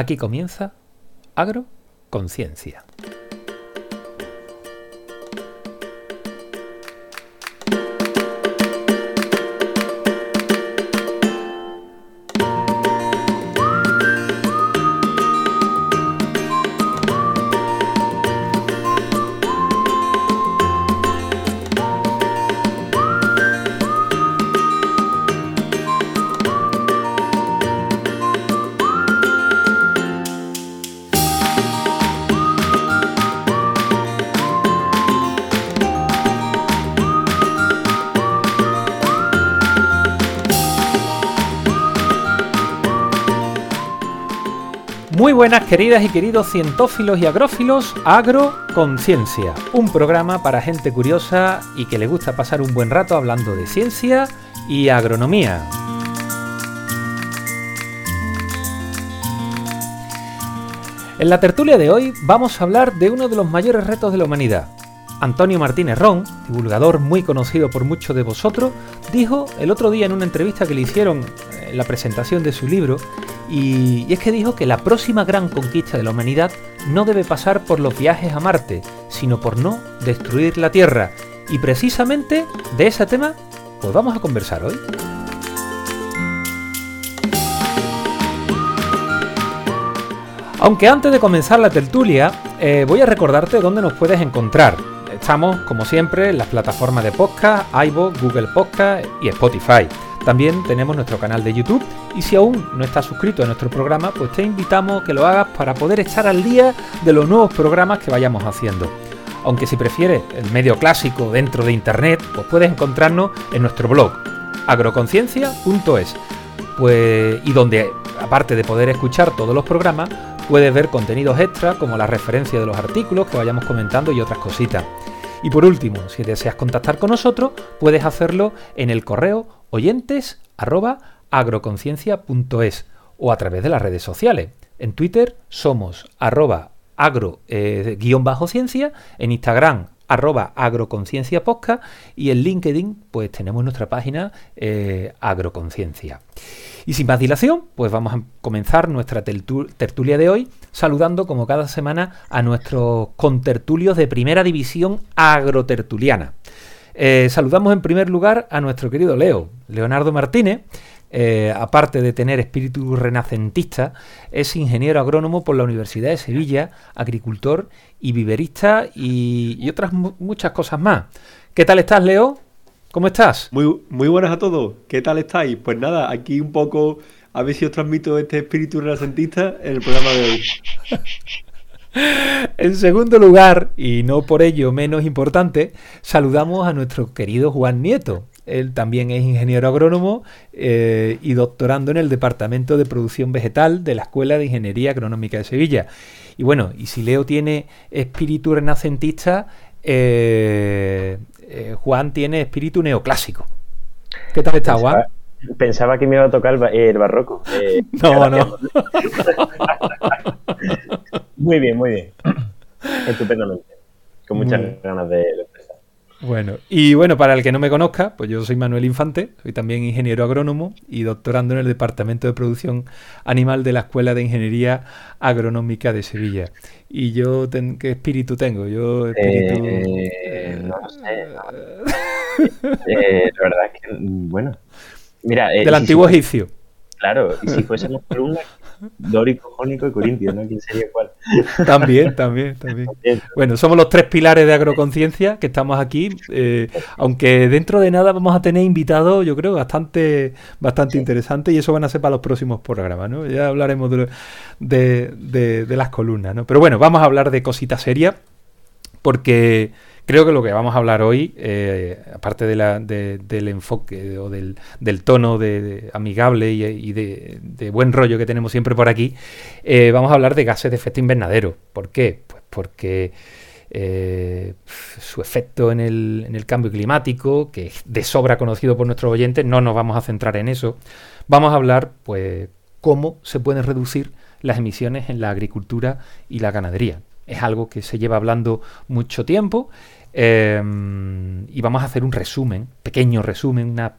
Aquí comienza Agroconciencia. Buenas queridas y queridos cientófilos y agrófilos, Agroconciencia, un programa para gente curiosa y que le gusta pasar un buen rato hablando de ciencia y agronomía. En la tertulia de hoy vamos a hablar de uno de los mayores retos de la humanidad. Antonio Martínez Ron, divulgador muy conocido por muchos de vosotros, dijo el otro día en una entrevista que le hicieron en la presentación de su libro y, es que dijo que la próxima gran conquista de la humanidad no debe pasar por los viajes a Marte, sino por no destruir la Tierra. Y precisamente de ese tema, pues vamos a conversar hoy. Aunque antes de comenzar la tertulia, eh, voy a recordarte dónde nos puedes encontrar. Estamos, como siempre, en las plataformas de podcast, iVoox, Google Podcast y Spotify. También tenemos nuestro canal de YouTube y si aún no estás suscrito a nuestro programa, pues te invitamos a que lo hagas para poder estar al día de los nuevos programas que vayamos haciendo. Aunque si prefieres el medio clásico dentro de Internet, pues puedes encontrarnos en nuestro blog agroconciencia.es. Pues, y donde, aparte de poder escuchar todos los programas, puedes ver contenidos extra como la referencia de los artículos que vayamos comentando y otras cositas. Y por último, si deseas contactar con nosotros, puedes hacerlo en el correo oyentes agroconciencia.es o a través de las redes sociales. En Twitter somos arroba agro-ciencia, eh, en Instagram arroba agroconciencia y en LinkedIn pues tenemos nuestra página eh, agroconciencia. Y sin más dilación, pues vamos a comenzar nuestra tertulia de hoy saludando como cada semana a nuestros contertulios de primera división agrotertuliana. Eh, saludamos en primer lugar a nuestro querido Leo, Leonardo Martínez. Eh, aparte de tener espíritu renacentista, es ingeniero agrónomo por la Universidad de Sevilla, agricultor y viverista y, otras muchas cosas más. ¿Qué tal estás, Leo? ¿Cómo estás? Muy, muy buenas a todos. ¿Qué tal estáis? Pues nada, aquí un poco a ver si os transmito este espíritu renacentista en el programa de hoy. En segundo lugar, y no por ello menos importante, saludamos a nuestro querido Juan Nieto. Él también es ingeniero agrónomo eh, y doctorando en el Departamento de Producción Vegetal de la Escuela de Ingeniería Agronómica de Sevilla. Y bueno, y si Leo tiene espíritu renacentista, eh, eh, Juan tiene espíritu neoclásico. ¿Qué tal está, Juan? Pensaba que me iba a tocar el, barroco. no, no. Muy bien, muy bien. Estupendamente. Con muchas ganas de empezar. Bueno, y bueno, para el que no me conozca, pues yo soy Manuel Infante, soy también ingeniero agrónomo y doctorando en el Departamento de Producción Animal de la Escuela de Ingeniería Agronómica de Sevilla. Y yo, ¿qué espíritu tengo? Yo, espíritu... Eh, no sé. eh, la verdad es que, bueno. Mira, eh, Del antiguo egipcio. Claro, y si fuésemos columnas, dórico, jónico y corintio, ¿no? ¿Quién sería cuál? También, también, también. Bueno, somos los tres pilares de agroconciencia que estamos aquí, eh, aunque dentro de nada vamos a tener invitados, yo creo, bastante, bastante interesantes y eso van a ser para los próximos programas, ¿no? Ya hablaremos de, de las columnas, ¿no? Pero bueno, vamos a hablar de cositas serias porque Creo que lo que vamos a hablar hoy, eh, aparte del enfoque o del, tono de, amigable y, de, buen rollo que tenemos siempre por aquí, eh, vamos a hablar de gases de efecto invernadero. ¿Por qué? Pues porque eh, su efecto en el, en el cambio climático, que es de sobra conocido por nuestros oyentes, no nos vamos a centrar en eso. Vamos a hablar, pues, cómo se pueden reducir las emisiones en la agricultura y la ganadería. Es algo que se lleva hablando mucho tiempo Em, y vamos a hacer un resumen, pequeño resumen, una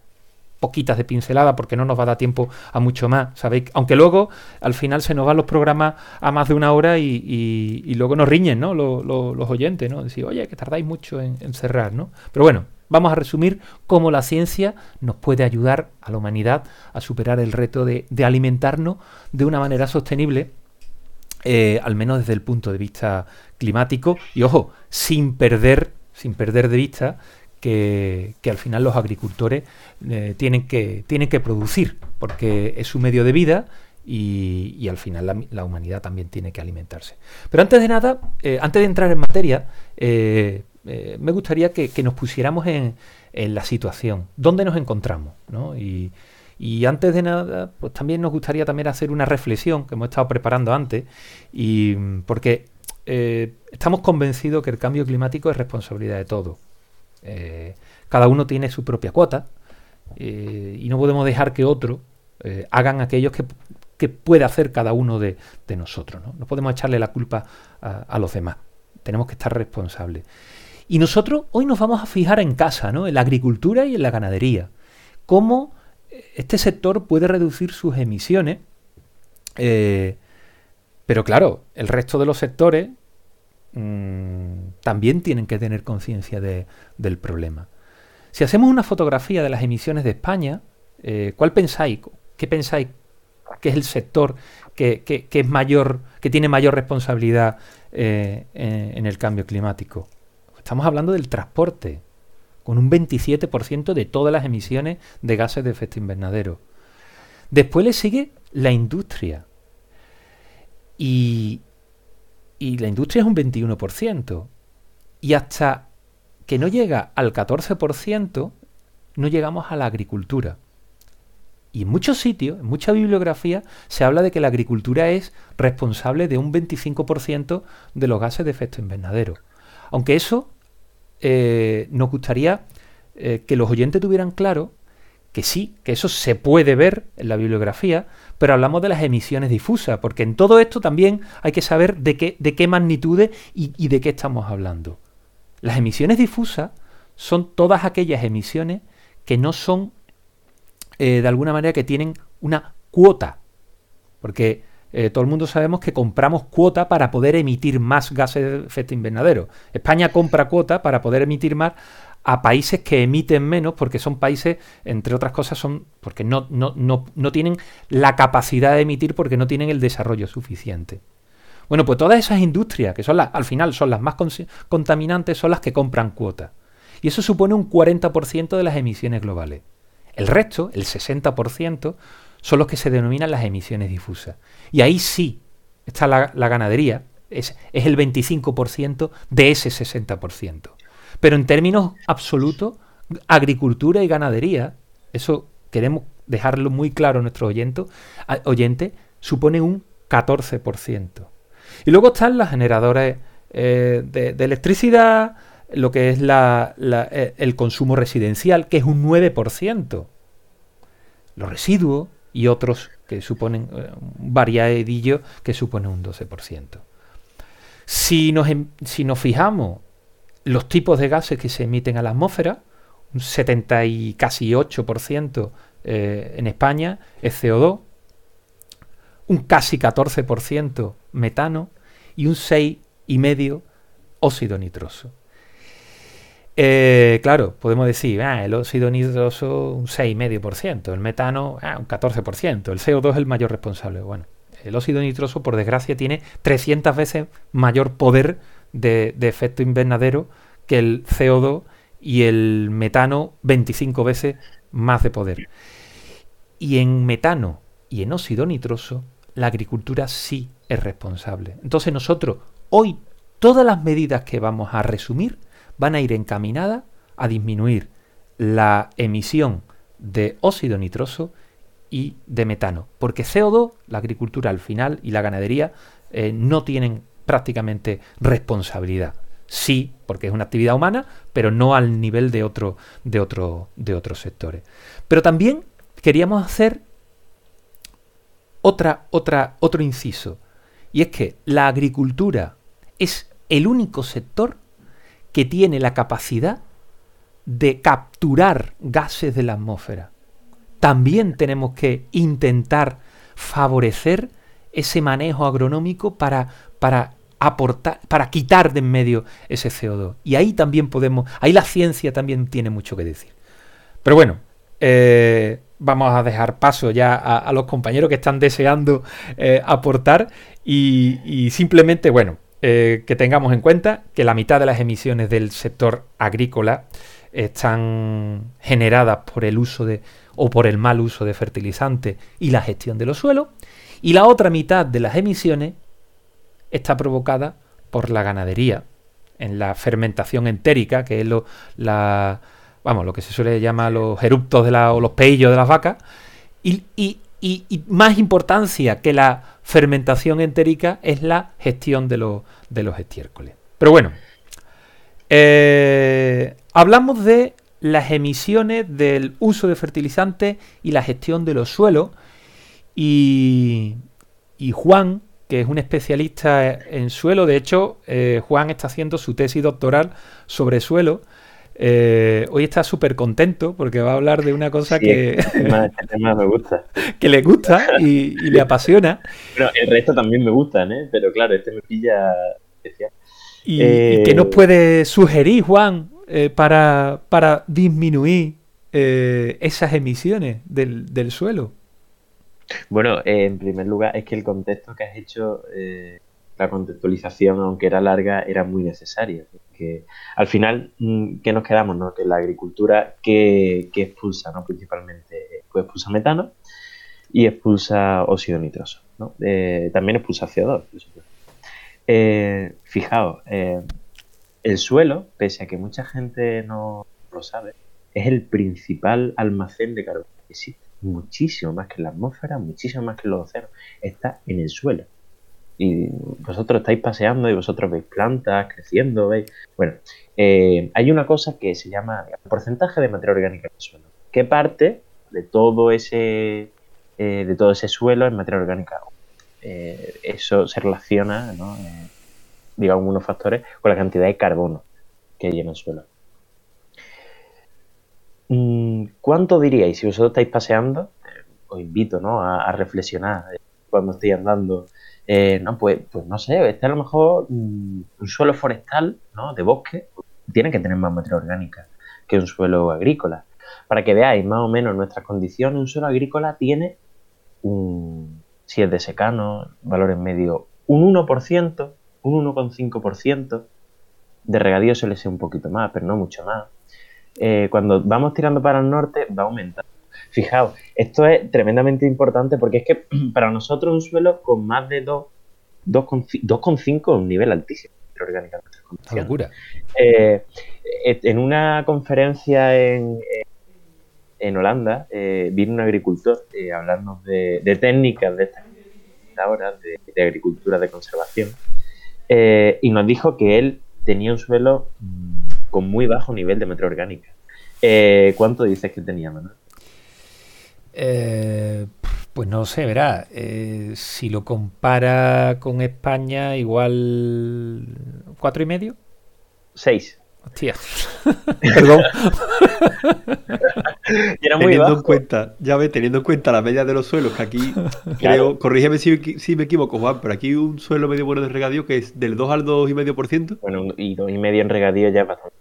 poquitas de pincelada porque no nos va a dar tiempo a mucho más, ¿sabéis? Aunque luego al final se nos van los programas a más de una hora y, luego nos riñen, ¿no? Los, oyentes, ¿no? Decir, oye, que tardáis mucho en, cerrar, ¿no? Pero bueno, vamos a resumir cómo la ciencia nos puede ayudar a la humanidad a superar el reto de, alimentarnos de una manera sostenible, eh, al menos desde el punto de vista climático, y ojo, sin perder, sin perder de vista que, al final los agricultores eh, tienen, que, tienen que producir, porque es su medio de vida y, al final la, humanidad también tiene que alimentarse. Pero antes de nada, eh, antes de entrar en materia, eh, me gustaría que, nos pusiéramos en, la situación, dónde nos encontramos, y, antes de nada, pues también nos gustaría también hacer una reflexión que hemos estado preparando antes, y porque estamos convencidos que el cambio climático es responsabilidad de todos. Eh, cada uno tiene su propia cuota eh, y no podemos dejar que otro eh, hagan aquellos que, puede hacer cada uno de, nosotros. ¿no? podemos echarle la culpa a, los demás. Tenemos que estar responsables. Y nosotros hoy nos vamos a fijar en casa, ¿no? en la agricultura y en la ganadería. Cómo este sector puede reducir sus emisiones. pero claro, el resto de los sectores Mm, también tienen que tener conciencia del problema. Si hacemos una fotografía de las emisiones de España, eh, ¿cuál pensáis? ¿Qué pensáis que es el sector que, es mayor, que tiene mayor responsabilidad eh, en, el cambio climático? Estamos hablando del transporte, con un 27% de todas las emisiones de gases de efecto invernadero. Después le sigue la industria. Y, y la industria es un 21%. Y hasta que no llega al 14%, no llegamos a la agricultura. Y en muchos sitios, en mucha bibliografía, se habla de que la agricultura es responsable de un 25% de los gases de efecto invernadero. Aunque eso eh, nos gustaría eh, que los oyentes tuvieran claro que sí, que eso se puede ver en la bibliografía, pero hablamos de las emisiones difusas, porque en todo esto también hay que saber de qué, de qué magnitudes y, de qué estamos hablando. Las emisiones difusas son todas aquellas emisiones que no son, eh, de alguna manera, que tienen una cuota, porque eh, todo el mundo sabemos que compramos cuota para poder emitir más gases de efecto invernadero. España compra cuota para poder emitir más a países que emiten menos porque son países, entre otras cosas, son porque no, no, no, tienen la capacidad de emitir porque no tienen el desarrollo suficiente. Bueno, pues todas esas industrias, que son las, al final son las más contaminantes, son las que compran cuotas. Y eso supone un 40% de las emisiones globales. El resto, el 60%, son los que se denominan las emisiones difusas. Y ahí sí está la, la ganadería, es, es el 25% de ese 60%. Pero en términos absolutos, agricultura y ganadería, eso queremos dejarlo muy claro a nuestro oyente, oyente supone un 14%. Y luego están las generadoras eh, de, electricidad, lo que es eh, el consumo residencial, que es un 9%. Los residuos y otros que suponen eh, variadillo que supone un 12%. Si nos, em, si nos fijamos los tipos de gases que se emiten a la atmósfera, un 70 y casi 8% eh, en España es CO2, un casi 14% metano y un 6,5% óxido nitroso. Eh, claro, podemos decir, ah, el óxido nitroso un 6,5%, el metano ah, un 14%, el CO2 es el mayor responsable. Bueno, el óxido nitroso, por desgracia, tiene 300 veces mayor poder de, efecto invernadero que el CO2 y el metano 25 veces más de poder. Y en metano y en óxido nitroso, la agricultura sí es responsable. Entonces nosotros, hoy, todas las medidas que vamos a resumir van a ir encaminadas a disminuir la emisión de óxido nitroso y de metano. Porque CO2, la agricultura al final y la ganadería eh, no tienen prácticamente responsabilidad. Sí, porque es una actividad humana, pero no al nivel de, otro, de, otro, de otros sectores. Pero también queríamos hacer otra, otra, otro inciso, y es que la agricultura es el único sector que tiene la capacidad de capturar gases de la atmósfera. también tenemos que intentar favorecer ese manejo agronómico para, para aportar, para quitar de en medio ese CO2. Y ahí también podemos, ahí la ciencia también tiene mucho que decir. Pero bueno, eh, vamos a dejar paso ya a, los compañeros que están deseando eh, aportar y, simplemente, bueno, eh, que tengamos en cuenta que la mitad de las emisiones del sector agrícola están generadas por el uso de o por el mal uso de fertilizantes y la gestión de los suelos y la otra mitad de las emisiones está provocada por la ganadería en la fermentación entérica, que es lo, la, vamos, lo que se suele llamar los eruptos o los peillos de las vacas, y, más importancia que la fermentación entérica es la gestión de, los, de los estiércoles. Pero bueno, eh, hablamos de las emisiones del uso de fertilizantes y la gestión de los suelos, y, y Juan, que es un especialista en suelo, de hecho, eh, Juan está haciendo su tesis doctoral sobre suelo, eh, hoy está súper contento porque va a hablar de una cosa que, este tema, me gusta. que le gusta y, le apasiona. Pero el resto también me gustan, ¿eh? pero claro, este me pilla especial. ¿Y, qué nos eh, puede sugerir, Juan, eh, para, para, disminuir esas emisiones del, suelo? Bueno, en primer lugar, es que el contexto que has hecho, la contextualización, aunque era larga, era muy necesaria que al final, mm, ¿qué nos quedamos? No? Que la agricultura que, expulsa, ¿no? principalmente, pues expulsa metano y expulsa óxido nitroso. ¿no? Eh, también expulsa CO2. Eh, fijaos, eh, el suelo, pese a que mucha gente no lo sabe, es el principal almacén de carbono que existe. Muchísimo más que la atmósfera, muchísimo más que los océanos. Está en el suelo y vosotros estáis paseando y vosotros veis plantas creciendo, veis... Bueno, eh, hay una cosa que se llama porcentaje de materia orgánica en el suelo. ¿Qué parte de todo ese, eh, de todo ese suelo es materia orgánica? Eh, eso se relaciona, ¿no? digamos, unos factores con la cantidad de carbono que hay en el suelo. Mm, ¿Cuánto diríais, si vosotros estáis paseando, os invito ¿no? a, reflexionar cuando estéis andando eh, no, pues, pues no sé, este a lo mejor mm, un suelo forestal, ¿no? De bosque, tiene que tener más materia orgánica que un suelo agrícola. Para que veáis más o menos nuestras condiciones, un suelo agrícola tiene un, si es de secano, valores medio, un 1%, un 1,5%. De regadío suele ser un poquito más, pero no mucho más. Eh, cuando vamos tirando para el norte, va aumentando. Fijaos, esto es tremendamente importante porque es que para nosotros un suelo con más de 2,5 es un nivel altísimo orgánica. locura. Eh, en una conferencia en, en Holanda eh, vino un agricultor eh, hablando de, técnicas de estas ahora de, de, agricultura de conservación y nos dijo que él tenía un suelo mm, con muy bajo nivel de materia orgánica. ¿Cuánto dices que tenía, Manuel? Eh, pues no sé, verá. Eh, si lo compara con España, igual cuatro y medio. Seis. Hostia. Perdón. teniendo en cuenta, ya ve, teniendo en cuenta la media de los suelos, que aquí creo, corrígeme si, me equivoco, Juan, pero aquí un suelo medio bueno de regadío que es del 2 al 2,5%. Bueno, y 2,5 en regadío ya es bastante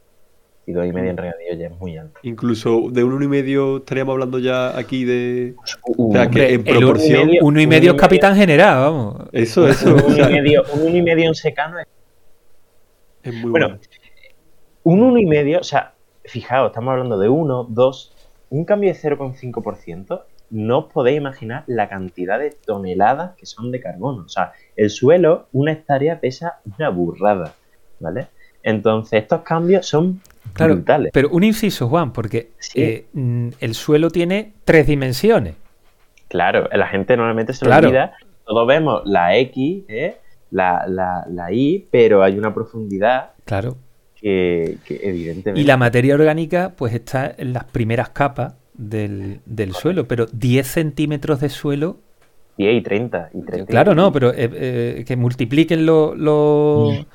y dos y medio en mm. regadío ya es muy alto. Incluso de uno y medio estaríamos hablando ya aquí de. o sea, que en proporción. Uno y medio, es capitán general, vamos. Eso, eso. un, uno y medio, un uno y medio en secano es. Es muy bueno. Un uno y medio, o sea, fijaos, estamos hablando de uno, dos, un cambio de 0,5%. No os podéis imaginar la cantidad de toneladas que son de carbono. O sea, el suelo, una hectárea pesa una burrada, ¿vale? Entonces, estos cambios son Claro, pero un inciso, Juan, porque eh, mm, el suelo tiene tres dimensiones. Claro, la gente normalmente se lo olvida. Todos vemos la X, ¿eh? la, la, Y, pero hay una profundidad. Claro. Que, evidentemente. Y la materia orgánica, pues está en las primeras capas del, suelo, pero 10 centímetros de suelo 10 y 30. Y claro, no, pero eh, que multipliquen los... Lo,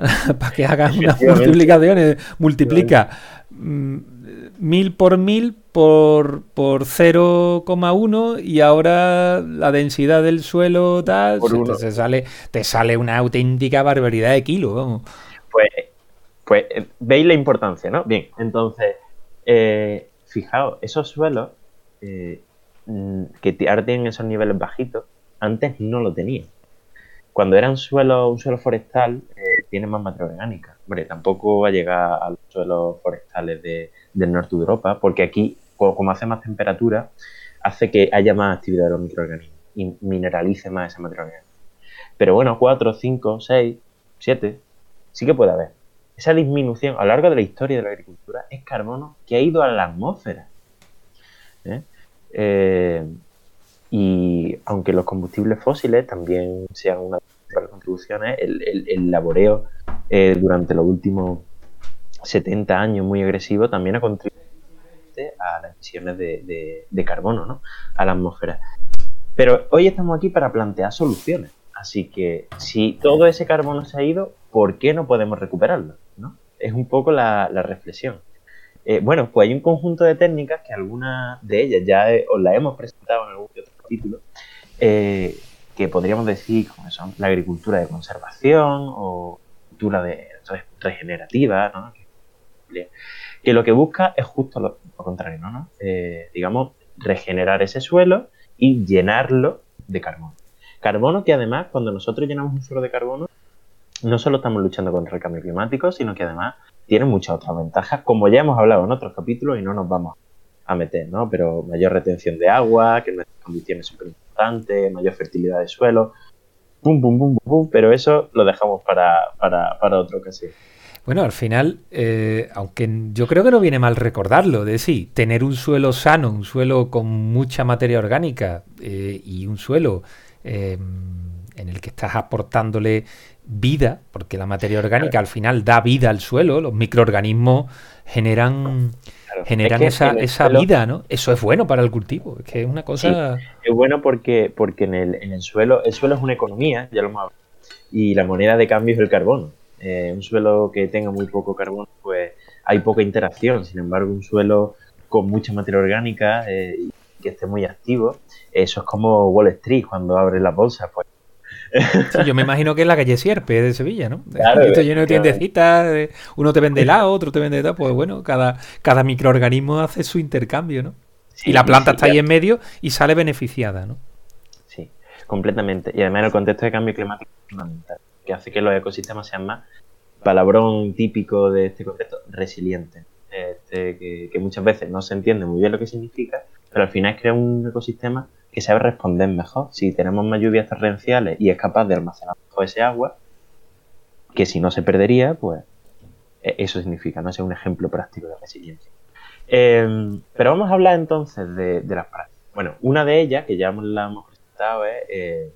para que hagan unas multiplicaciones, multiplica 1000 por 1000 por, por 0,1 y ahora la densidad del suelo tal, te, sale, te sale una auténtica barbaridad de kilos, vamos. Pues, pues eh, veis la importancia, ¿no? Bien, entonces, eh, fijaos, esos suelos eh, mm, que ahora tienen esos niveles bajitos, antes no lo tenían. Cuando era un suelo, un suelo forestal, tiene más materia orgánica. Hombre, tampoco va a llegar a los suelos forestales del norte de Europa, porque aquí, como hace más temperatura, hace que haya más actividad de los microorganismos y mineralice más esa materia orgánica. Pero bueno, 4, 5, 6, 7, sí que puede haber. Esa disminución a lo largo de la historia de la agricultura es carbono que ha ido a la atmósfera. ¿eh? Eh, y aunque los combustibles fósiles también sean una de las contribuciones, el, laboreo eh, durante los últimos 70 años muy agresivo también ha contribuido a las emisiones de, de carbono ¿no? a la atmósfera. Pero hoy estamos aquí para plantear soluciones. Así que si todo ese carbono se ha ido, ¿por qué no podemos recuperarlo? ¿no? Es un poco la, reflexión. Eh, bueno, pues hay un conjunto de técnicas que algunas de ellas ya os las hemos presentado en algún otro capítulo, eh, que podríamos decir como son la agricultura de conservación o agricultura de, regenerativa, ¿no? que, lo que busca es justo lo, contrario, ¿no? Eh, digamos, regenerar ese suelo y llenarlo de carbono. Carbono que además, cuando nosotros llenamos un suelo de carbono, no solo estamos luchando contra el cambio climático, sino que además tiene muchas otras ventajas, como ya hemos hablado en otros capítulos y no nos vamos a meter, ¿no? Pero mayor retención de agua, que nuestras condiciones súper importantes, mayor fertilidad de suelo, pum, pum, pum, pum, pero eso lo dejamos para, para, para otra ocasión. Bueno, al final, eh, aunque yo creo que no viene mal recordarlo, de sí, tener un suelo sano, un suelo con mucha materia orgánica eh, y un suelo Em, en el que estás aportándole vida, porque la materia orgánica al final da vida al suelo, los microorganismos generan, generan esa, esa vida, ¿no? Eso es bueno para el cultivo, es que es una cosa... es bueno porque, porque en, el, en el suelo, el suelo es una economía, ya lo hemos hablado, y la moneda de cambio es el carbono. Eh, un suelo que tenga muy poco carbono, pues hay poca interacción, sin embargo un suelo con mucha materia orgánica eh, que esté muy activo, eso es como Wall Street cuando abre la bolsa, pues. yo me imagino que es la calle Sierpe de Sevilla, ¿no? Claro, Esto lleno de tiendecitas, uno te vende helado, otro te vende tal, pues bueno, cada, cada microorganismo hace su intercambio, ¿no? y la planta está ahí en medio y sale beneficiada, ¿no? Sí, completamente. Y además en el contexto de cambio climático fundamental, que hace que los ecosistemas sean más, palabrón típico de este contexto, resilientes. Este, que, que, muchas veces no se entiende muy bien lo que significa, pero al final es crear un ecosistema que sabe responder mejor. Si tenemos más lluvias torrenciales y es capaz de almacenar mejor ese agua, que si no se perdería, pues e-, eso significa, ¿no? es un ejemplo práctico de resiliencia. Em, pero vamos a hablar entonces de, las prácticas. Bueno, una de ellas, que ya la hemos presentado, es eh,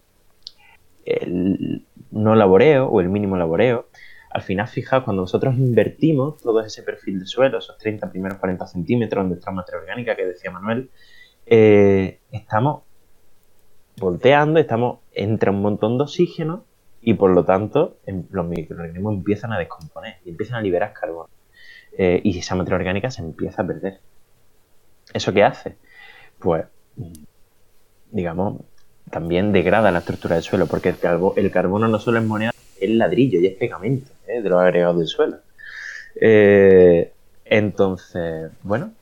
el no laboreo o el mínimo laboreo. Al final, fijaos, cuando nosotros invertimos todo ese perfil de suelo, esos 30 primeros 40 centímetros donde está materia orgánica que decía Manuel, eh, estamos volteando, estamos entre un montón de oxígeno y por lo tanto em, los microorganismos empiezan a descomponer y empiezan a liberar carbono. Eh, y esa materia orgánica se empieza a perder. ¿Eso qué hace? Pues, digamos, también degrada la estructura del suelo, porque el, el carbono no solo es moneda, es ladrillo y es pegamento ¿eh? de los agregados del suelo. entonces, bueno,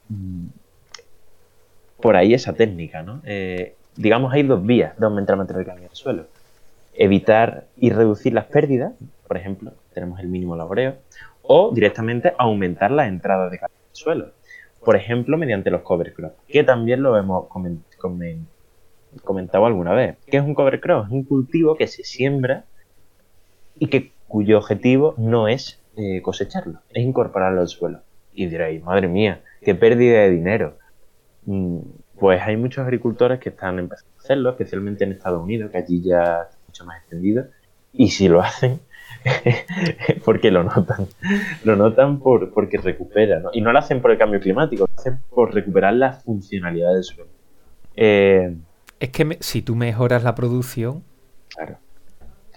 por ahí esa técnica, ¿no? Eh, digamos, hay dos vías de aumentar la materia orgánica del suelo. Evitar y reducir las pérdidas, por ejemplo, tenemos el mínimo laboreo, o directamente aumentar las entradas de carbono del suelo. Por ejemplo, mediante los cover crops, que también lo hemos comentado alguna vez. ¿Qué es un cover crop? Es un cultivo que se siembra y que cuyo objetivo no es eh, cosecharlo, es incorporarlo al suelo. Y diréis, madre mía, qué pérdida de dinero. Mm, pues hay muchos agricultores que están empezando a hacerlo, especialmente en Estados Unidos, que allí ya está mucho más extendido, y si lo hacen, porque lo notan. Lo notan por, porque recupera, Y no lo hacen por el cambio climático, lo hacen por recuperar la funcionalidad del suelo. Eh, es que si tú mejoras la producción... Claro.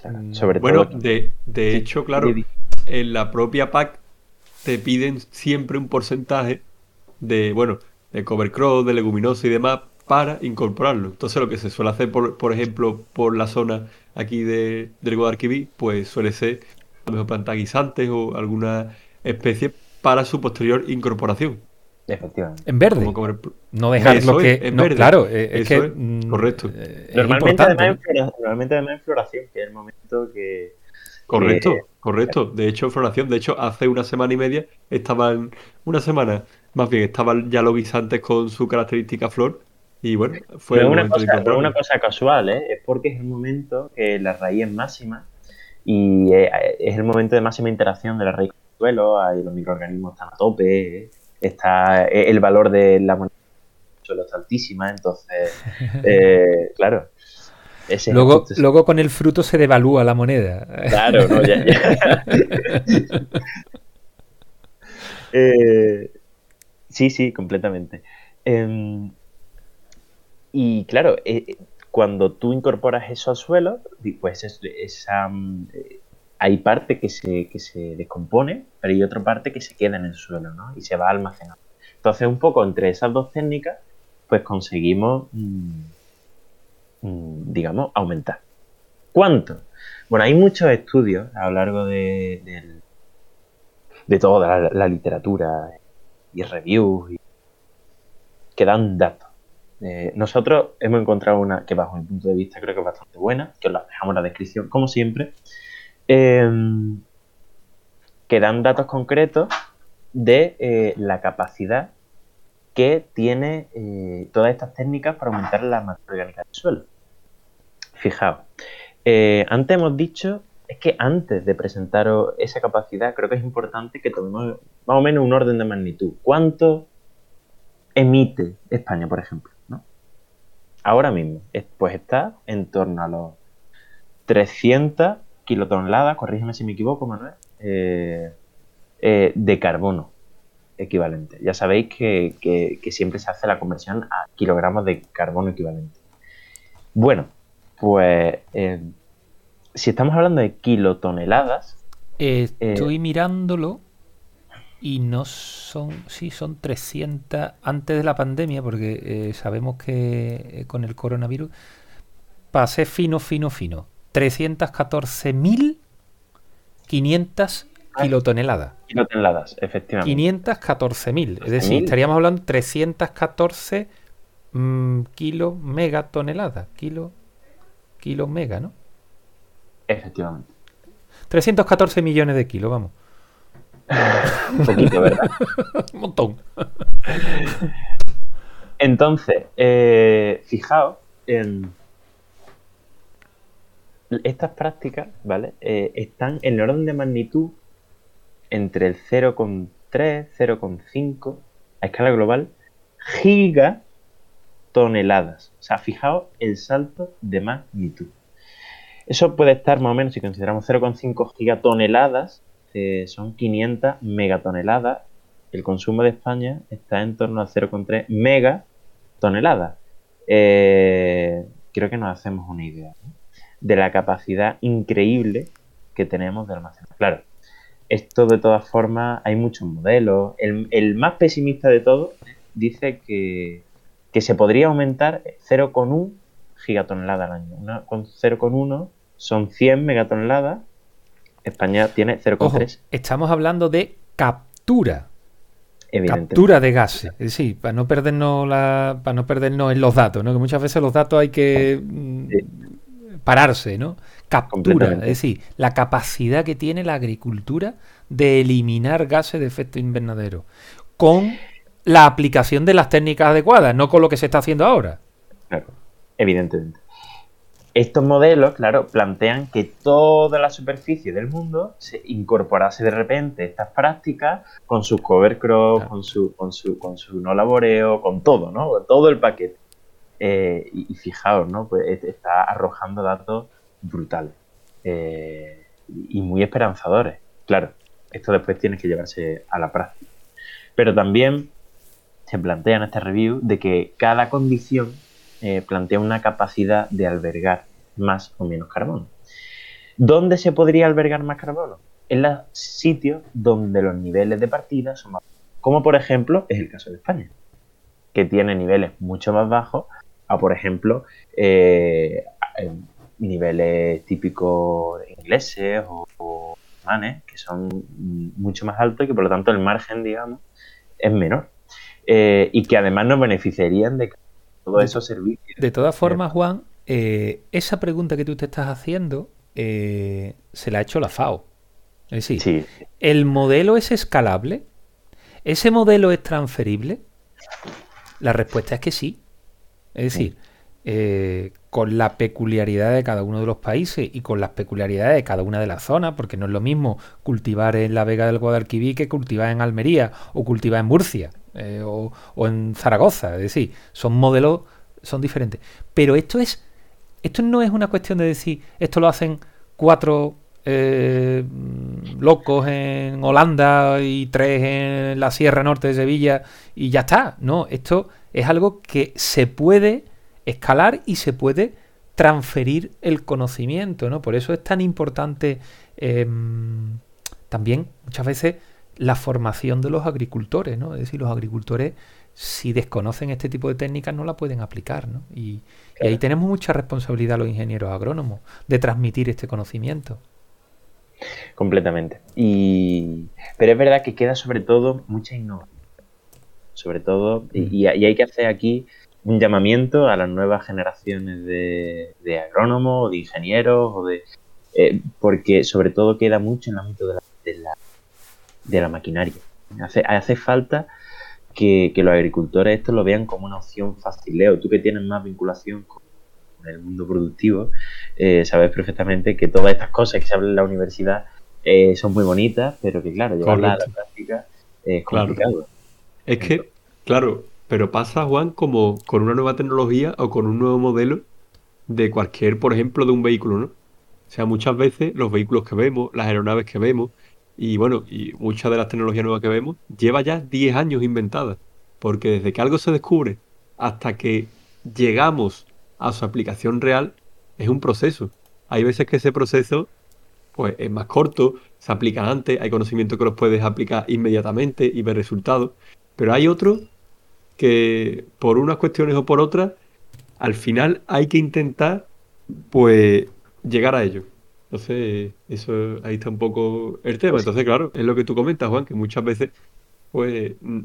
Mm. Sobre bueno, de, de hecho, claro, en la propia PAC te piden siempre un porcentaje de, bueno, de cover crop, de leguminosa y demás, para incorporarlo. Entonces lo que se suele hacer, por, por ejemplo, por la zona aquí de, del Guadalquivir, pues suele ser a lo mejor plantas guisantes o alguna especie para su posterior incorporación. Efectivamente. En verde. no dejar lo que. en verde. Claro, es que. Mm, correcto. Eh, normalmente, además, normalmente, además, en floración, que es el momento que. Correcto, correcto. De hecho, en floración, de hecho, hace una semana y media estaban. Una semana, más bien, estaban ya los guisantes con su característica flor. Y bueno, fue una, cosa, una cosa casual, ¿eh? Es porque es el momento que la raíz es máxima y eh, es el momento de máxima interacción de la raíz con el suelo, ahí los microorganismos están a tope, ¿eh? está eh, el valor de la moneda suelo está altísima, entonces, eh, claro. luego, luego con el fruto se devalúa la moneda. Claro, no, ya, eh, sí, sí, completamente. Em, y claro, cuando tú incorporas eso al suelo, pues esa, mm, hay parte que se, que se descompone, pero hay otra parte que se queda en el suelo, ¿no? Y se va almacenando. Entonces, un poco entre esas dos técnicas, pues conseguimos, mm, mm, digamos, aumentar. ¿Cuánto? Bueno, hay muchos estudios a lo largo de, de, toda la, literatura y reviews que dan datos. Eh, nosotros hemos encontrado una que bajo mi punto de vista creo que es bastante buena, que os la dejamos en la descripción como siempre, Em, que dan datos concretos de eh, la capacidad que tiene eh, todas estas técnicas para aumentar la materia orgánica del suelo. Fijaos, antes hemos dicho, es que antes de presentaros esa capacidad, creo que es importante que tomemos más o menos un orden de magnitud. ¿Cuánto emite España, por ejemplo? Ahora mismo, pues está en torno a los 300 kilotoneladas, corrígeme si me equivoco, Manuel, eh, eh, de carbono equivalente. Ya sabéis que, siempre se hace la conversión a kilogramos de carbono equivalente. Bueno, pues eh, si estamos hablando de kilotoneladas... Estoy mirándolo y no son, sí, son 300 antes de la pandemia, porque sabemos que con el coronavirus pasé fino, fino, fino. 314.500 ah. kilotoneladas. Kilotoneladas, efectivamente. 514.000. Es decir, estaríamos hablando de 314 mm, kilo megatoneladas. Kilo, kilo mega, ¿no? Efectivamente. 314 millones de kilos, vamos. Un poquito, ¿verdad? Un montón. Entonces, eh, fijaos en estas prácticas, ¿vale? Eh, están en el orden de magnitud entre el 0,3, 0,5 a escala global, gigatoneladas. O sea, fijaos el salto de magnitud. Eso puede estar más o menos, si consideramos 0,5 gigatoneladas, eh, son 500 megatoneladas. El consumo de España está en torno a 0,3 megatoneladas. Eh, creo que nos hacemos una idea de la capacidad increíble que tenemos de almacenar. Claro, esto de todas formas hay muchos modelos. El, más pesimista de todos dice que, se podría aumentar 0,1 gigatonelada al año. con 0,1 son 100 megatoneladas. España tiene 0,3. Estamos hablando de captura. Captura de gases. Es decir, para no perdernos la, para no perdernos en los datos, ¿no? Que muchas veces los datos hay que mm, pararse, ¿no? Captura, es decir, la capacidad que tiene la agricultura de eliminar gases de efecto invernadero con la aplicación de las técnicas adecuadas, no con lo que se está haciendo ahora. Claro, evidentemente. Estos modelos, claro, plantean que toda la superficie del mundo se incorporase de repente estas prácticas con sus cover crops, con, su, con, su, con su no laboreo, con todo, ¿no? Todo el paquete. Eh, y, fijaos, ¿no? Pues está arrojando datos brutales eh, y muy esperanzadores. Claro, esto después tiene que llevarse a la práctica. Pero también se plantea en este review de que cada condición eh, plantea una capacidad de albergar más o menos carbono. ¿Dónde se podría albergar más carbono? En los sitios donde los niveles de partida son más como por ejemplo es el caso de España, que tiene niveles mucho más bajos a, por ejemplo, eh, niveles típicos ingleses o, o alemanes, que son mucho más altos y que por lo tanto el margen, digamos, es menor. Eh, y que además nos beneficiarían de todos esos servicios. De todas formas, Juan, eh, esa pregunta que tú te estás haciendo eh, se la ha hecho la FAO. Es decir, ¿el modelo es escalable? ¿Ese modelo es transferible? La respuesta es que sí. Es decir, con la peculiaridad de cada uno de los países y con las peculiaridades de cada una de las zonas, porque no es lo mismo cultivar en la Vega del Guadalquivir que cultivar en Almería o cultivar en Murcia. Eh, o, en Zaragoza. Es decir, son modelos, son diferentes. Pero esto es, esto no es una cuestión de decir, esto lo hacen cuatro eh, locos en Holanda y tres en la Sierra Norte de Sevilla y ya está. No, esto es algo que se puede escalar y se puede transferir el conocimiento, ¿no? Por eso es tan importante em, también muchas veces la formación de los agricultores, ¿no? Es decir, los agricultores, si desconocen este tipo de técnicas, no la pueden aplicar, ¿no? Y, ahí tenemos mucha responsabilidad los ingenieros agrónomos de transmitir este conocimiento. Completamente. Y... Pero es verdad que queda sobre todo mucha innovación. Sobre todo, y, hay que hacer aquí un llamamiento a las nuevas generaciones de, agrónomos, o de ingenieros, o de, eh, porque sobre todo queda mucho en el ámbito de la de la maquinaria. Hace, hace falta que, los agricultores esto lo vean como una opción fácil. Leo, tú que tienes más vinculación con el mundo productivo, eh, sabes perfectamente que todas estas cosas que se hablan en la universidad eh, son muy bonitas, pero que claro, llevarlas a la práctica es complicado. Es que, claro, pero pasa, Juan, como con una nueva tecnología o con un nuevo modelo de cualquier, por ejemplo, de un vehículo, ¿no? O sea, muchas veces los vehículos que vemos, las aeronaves que vemos, y bueno, y muchas de las tecnologías nuevas que vemos lleva ya 10 años inventadas. Porque desde que algo se descubre hasta que llegamos a su aplicación real es un proceso. Hay veces que ese proceso pues es más corto, se aplica antes, hay conocimiento que los puedes aplicar inmediatamente y ver resultados. Pero hay otros que por unas cuestiones o por otras, al final hay que intentar pues llegar a ello. Entonces, eso ahí está un poco el tema. Entonces, claro, es lo que tú comentas, Juan, que muchas veces, pues, mm,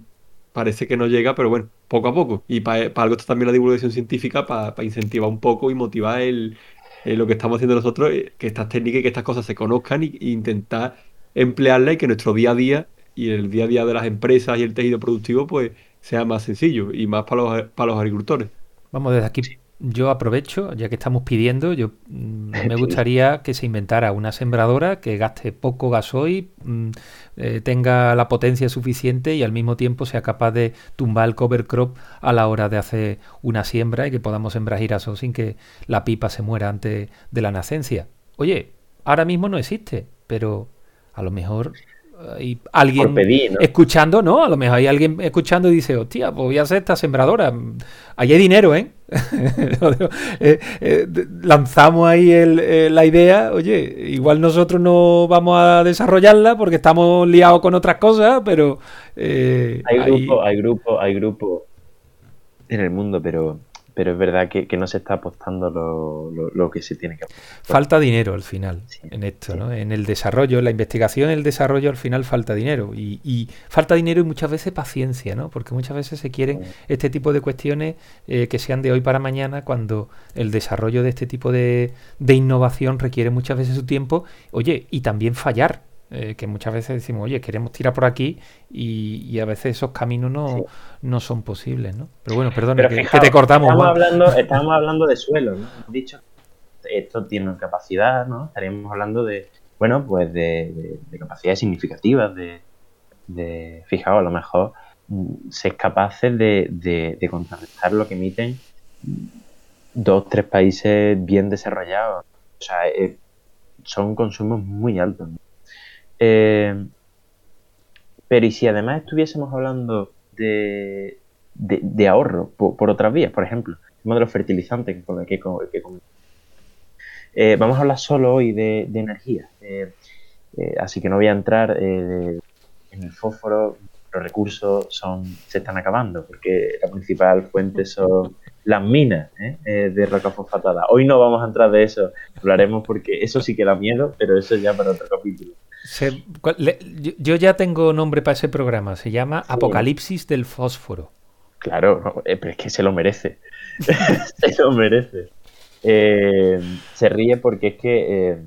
parece que no llega, pero bueno, poco a poco. Y para algo está también la divulgación científica, para incentivar un poco y motivar el, lo que estamos haciendo nosotros, eh, que estas técnicas y que estas cosas se conozcan e intentar emplearlas y que nuestro día a día y el día a día de las empresas y el tejido productivo, pues, sea más sencillo y más para los, para los agricultores. Vamos desde aquí yo aprovecho, ya que estamos pidiendo, yo mm, me gustaría que se inventara una sembradora que gaste poco gasoil, mm, eh, tenga la potencia suficiente y al mismo tiempo sea capaz de tumbar el cover crop a la hora de hacer una siembra y que podamos sembrar girasol sin que la pipa se muera antes de la nacencia. Oye, ahora mismo no existe, pero a lo mejor hay alguien escuchando, ¿no? A lo mejor hay alguien escuchando y dice, hostia, pues voy a hacer esta sembradora. Ahí hay dinero, ¿eh? eh, eh lanzamos ahí eh, la idea, oye, igual nosotros no vamos a desarrollarla porque estamos liados con otras cosas, pero... hay grupo, hay grupo, hay grupo en el mundo, pero pero es verdad que, no se está apostando lo, que se tiene que apostar. Falta dinero al final en esto, ¿no? En el desarrollo, en la investigación, el desarrollo al final falta dinero. Y, falta dinero y muchas veces paciencia, ¿no? Porque muchas veces se quieren este tipo de cuestiones eh, que sean de hoy para mañana cuando el desarrollo de este tipo de, de innovación requiere muchas veces su tiempo. Oye, y también fallar eh, que muchas veces decimos, oye, queremos tirar por aquí y, a veces esos caminos no, no son posibles, ¿no? Pero bueno, perdón, que, te cortamos. Estamos hablando, estamos hablando de suelo, ¿no? Hemos dicho esto tiene capacidad, ¿no? Estaríamos hablando de, bueno, pues de, capacidades significativas, de, de, fijaos, a lo mejor mm, ser capaces de, de, contrarrestar lo que emiten dos, tres países bien desarrollados. O sea, eh, son consumos muy altos. ¿no? Eh, pero y si además estuviésemos hablando de, de, ahorro por, otras vías, por ejemplo, el de los fertilizantes con el que, eh, vamos a hablar solo hoy de, energía. Eh, así que no voy a entrar en el fósforo, los recursos se están acabando, porque la principal fuente son las minas. Eh, de roca fosfatada. Hoy no vamos a entrar de eso, hablaremos porque eso sí que da miedo, pero eso ya para otro capítulo. Yo ya tengo nombre para ese programa, se llama Apocalipsis del Fósforo. Claro, eh, pero es que se lo merece. se lo merece. se ríe porque es que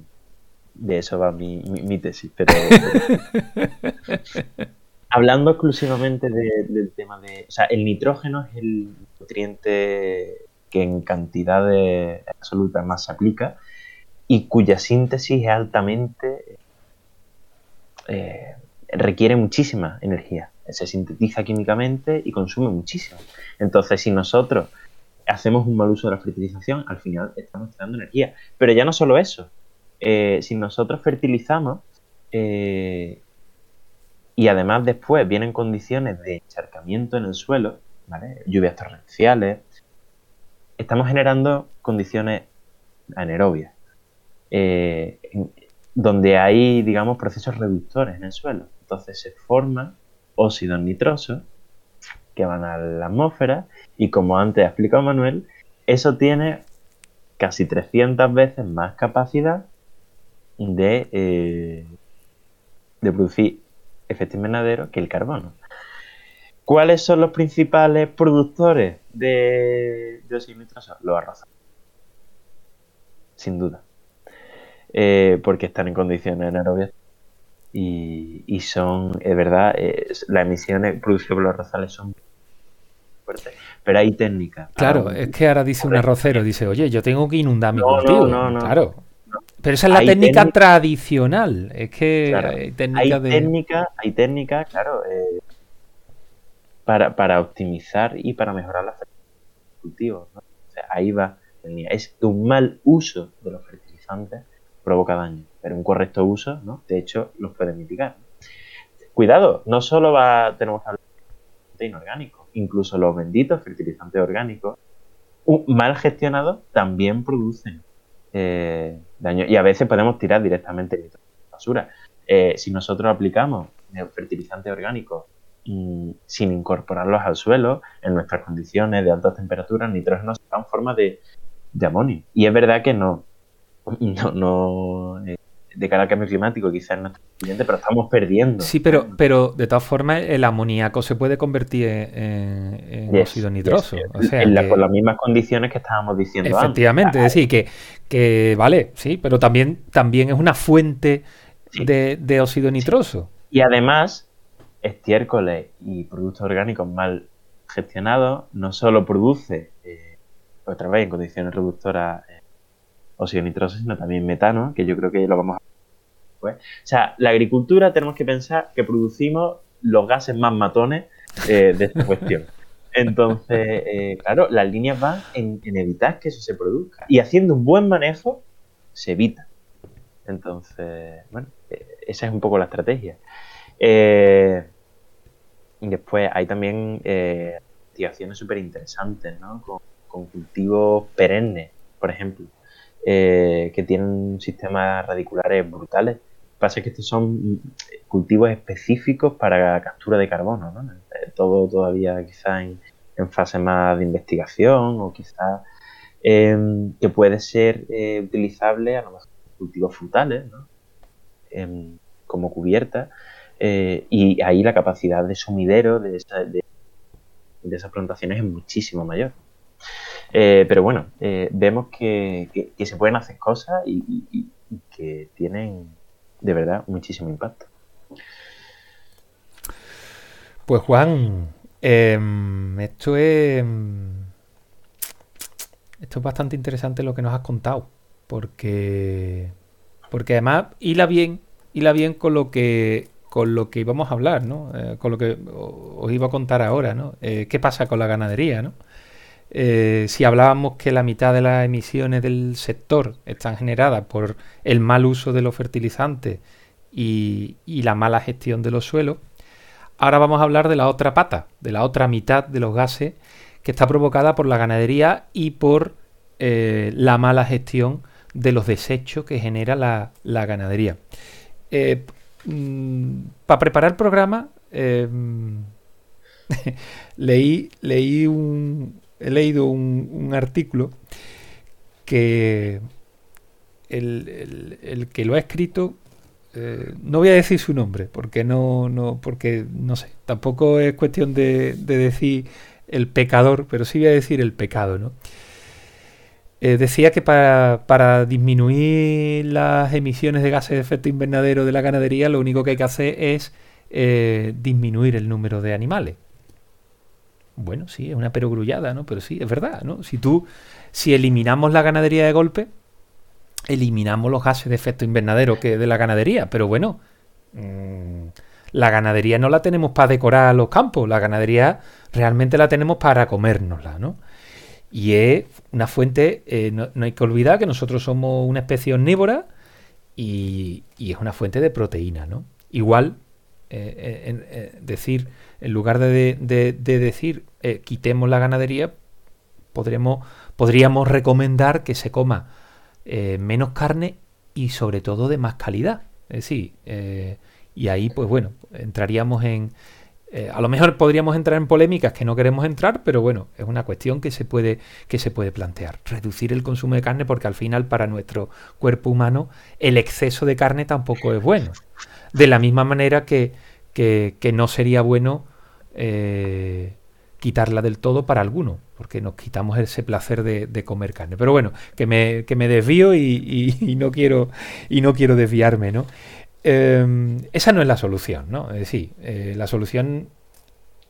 de eso va mi, mi, tesis, pero... Hablando exclusivamente del tema de... O sea, el nitrógeno es el nutriente que en cantidad absoluta más se aplica y cuya síntesis es altamente... Eh, requiere muchísima energía. Se sintetiza químicamente y consume muchísimo. Entonces, si nosotros hacemos un mal uso de la fertilización, al final estamos tirando energía. Pero ya no solo eso. Eh, si nosotros fertilizamos, eh, y además después vienen condiciones de encharcamiento en el suelo, lluvias torrenciales, estamos generando condiciones anaerobias, donde hay, digamos, procesos reductores en el suelo. Entonces se forman óxidos nitrosos que van a la atmósfera y como antes ha explicado Manuel, eso tiene casi 300 veces más capacidad de, eh, de producir efecto invernadero que el carbono. ¿Cuáles son los principales productores de dióxido nitroso? Los arrozales. Sin duda. Eh, porque están en condiciones anaerobias y, son, es verdad, las emisiones producidas por los arrozales son fuertes, pero hay técnicas. Claro, es que ahora dice un arrocero, dice, oye, yo tengo que inundar mi cultivo. No, no, Claro, pero esa es la técnica, tradicional. Es que hay técnica de... técnica, hay técnica, claro, eh, para, optimizar y para mejorar la cultivos. ¿no? ahí va. Es un mal uso de los fertilizantes provoca daño, pero un correcto uso, ¿no? De hecho, los puede mitigar. Cuidado, no solo va, tenemos que hablar de inorgánico, incluso los benditos fertilizantes orgánicos, mal gestionados, también producen eh, daño. Y a veces podemos tirar directamente la basura. Eh, si nosotros aplicamos fertilizantes orgánicos mm, sin incorporarlos al suelo, en nuestras condiciones de altas temperaturas, nitrógeno se en forma de, amonio. Y es verdad que no, no, no eh, de cara al cambio climático quizás no es pero estamos perdiendo. Sí, pero, pero de todas formas el amoníaco se puede convertir en, óxido nitroso. Por las mismas condiciones que estábamos diciendo Efectivamente, es decir, que, que vale, sí, pero también, también es una fuente de, óxido nitroso. Y además, estiércoles y productos orgánicos mal gestionados no solo produce, eh, otra vez en condiciones reductoras, eh, óxido nitroso, sino también metano, que yo creo que lo vamos a o sea, la agricultura tenemos que pensar que producimos los gases más matones eh, de esta cuestión. Entonces, eh, claro, las líneas van en, evitar que eso se produzca. Y haciendo un buen manejo, se evita. Entonces, bueno, eh, esa es un poco la estrategia. después hay también investigaciones súper interesantes, ¿no? Con, cultivos perennes, por ejemplo, que tienen sistemas radiculares brutales pasa que estos son cultivos específicos para captura de carbono, ¿no? Eh, todo todavía quizá en, fase más de investigación o quizá em, que puede ser eh, utilizable a lo mejor cultivos frutales, ¿no? Em, como cubierta eh, y ahí la capacidad de sumidero de, de, esas plantaciones es muchísimo mayor. Pero bueno, vemos que, se pueden hacer cosas y que tienen de verdad muchísimo impacto. Pues Juan, em, esto es esto es bastante interesante lo que nos has contado, porque porque además hila bien, hila bien con lo que con lo que íbamos a hablar, ¿no? Eh, con lo que os iba a contar ahora, ¿no? Eh, ¿Qué pasa con la ganadería, ¿no? Eh, si hablábamos que la mitad de las emisiones del sector están generadas por el mal uso de los fertilizantes y, la mala gestión de los suelos, ahora vamos a hablar de la otra pata, de la otra mitad de los gases que está provocada por la ganadería y por eh, la mala gestión de los desechos que genera la, ganadería. Eh, mm, para preparar el programa leí un, he leído un, artículo que el, que lo ha escrito, eh, no voy a decir su nombre, porque no, no, porque no sé, tampoco es cuestión de, decir el pecador, pero sí voy a decir el pecado, ¿no? Eh, decía que para, disminuir las emisiones de gases de efecto invernadero de la ganadería, lo único que hay que hacer es eh, disminuir el número de animales. Bueno, sí, es una perogrullada, ¿no? Pero sí, es verdad, ¿no? Si tú, si eliminamos la ganadería de golpe, eliminamos los gases de efecto invernadero que de la ganadería, pero bueno, mm, la ganadería no la tenemos para decorar los campos, la ganadería realmente la tenemos para comérnosla, ¿no? Y es una fuente, eh, no, hay que olvidar que nosotros somos una especie omnívora y, es una fuente de proteína, ¿no? Igual, eh, eh, decir en lugar de, decir eh, quitemos la ganadería, podríamos recomendar que se coma eh, menos carne y sobre todo de más calidad. Es decir, eh, y ahí pues bueno, entraríamos en... a lo mejor podríamos entrar en polémicas que no queremos entrar, pero bueno, es una cuestión que se puede, que se puede plantear. Reducir el consumo de carne porque al final para nuestro cuerpo humano el exceso de carne tampoco es bueno. De la misma manera que, que no sería bueno eh, quitarla del todo para algunos, porque nos quitamos ese placer de, comer carne. Pero bueno, que me, que me desvío y, no quiero, y no quiero desviarme, ¿no? Em, esa no es la solución, ¿no? Es decir, eh, la solución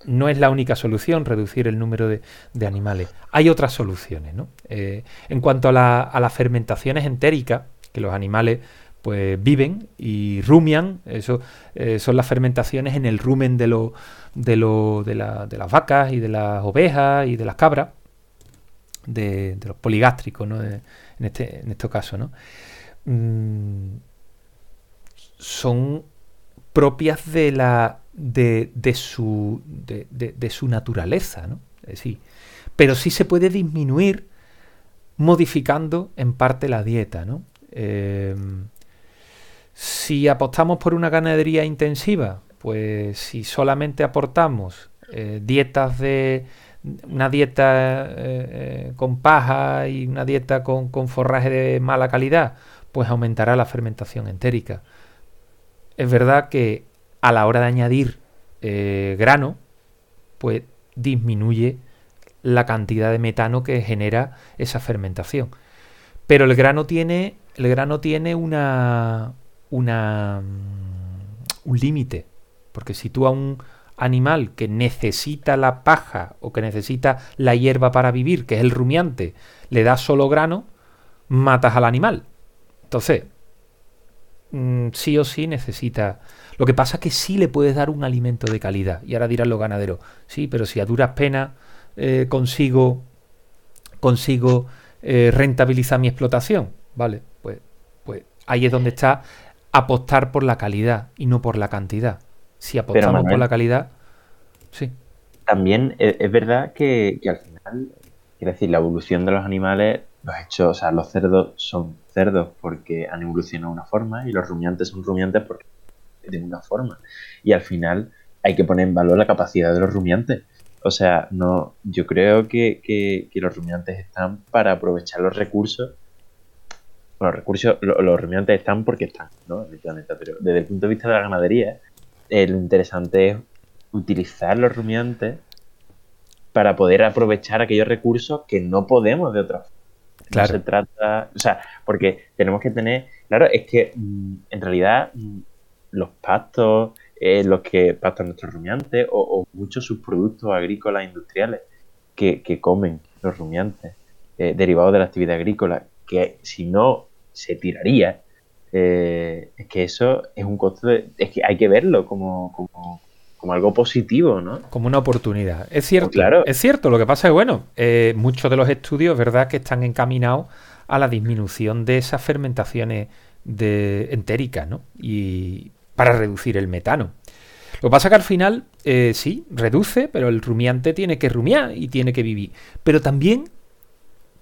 no es la única solución, reducir el número de, animales. Hay otras soluciones, ¿no? Eh, en cuanto a, la, a las fermentaciones entéricas, que los animales pues viven y rumian, eso eh, son las fermentaciones en el rumen de, lo, de, lo, de, las vacas y de las ovejas y de las cabras, de, los poligástricos, ¿no? en, este, en este caso, ¿no? Mm, son propias de la de, de su de, de, su naturaleza, ¿no? Sí. Pero sí se puede disminuir modificando en parte la dieta, ¿no? Eh, si apostamos por una ganadería intensiva, pues si solamente aportamos eh, dietas de una dieta eh, eh, con paja y una dieta con, forraje de mala calidad, pues aumentará la fermentación entérica. Es verdad que a la hora de añadir grano, pues disminuye la cantidad de metano que genera esa fermentación. Pero el grano tiene, el grano tiene una, una, mm, un límite. Porque si tú a un animal que necesita la paja o que necesita la hierba para vivir, que es el rumiante, le das solo grano, matas al animal. Entonces, mm, sí o sí necesita... Lo que pasa es que sí le puedes dar un alimento de calidad. Y ahora dirán los ganaderos, sí, pero si a duras penas eh, consigo, consigo eh, rentabilizar mi explotación, ¿vale? Pues, pues ahí es donde está apostar por la calidad y no por la cantidad. Si apostamos por la calidad, sí. También es, verdad que, al final, quiero decir, la evolución de los animales, los hechos, o sea, los cerdos son cerdos porque han evolucionado de una forma y los rumiantes son rumiantes porque de una forma. Y al final hay que poner en valor la capacidad de los rumiantes. O sea, no, yo creo que, que los rumiantes están para aprovechar los recursos los recursos, los rumiantes están porque están, ¿no? Pero desde el punto de vista de la ganadería, eh, lo interesante es utilizar los rumiantes para poder aprovechar aquellos recursos que no podemos de otra forma. Claro. No se trata, o sea, porque tenemos que tener, claro, es que mm, en realidad mm, los pastos, eh, los que pastan nuestros rumiantes o, muchos subproductos agrícolas industriales que, comen los rumiantes eh, derivados de la actividad agrícola, que si no se tiraría, eh, es que eso es un costo, de, es que hay que verlo como, como, algo positivo, ¿no? Como una oportunidad. Es cierto, pues claro. es cierto. Lo que pasa es, bueno, eh, muchos de los estudios, ¿verdad?, que están encaminados a la disminución de esas fermentaciones de, entéricas, ¿no? Y para reducir el metano. Lo que pasa es que al final, eh, sí, reduce, pero el rumiante tiene que rumiar y tiene que vivir. Pero también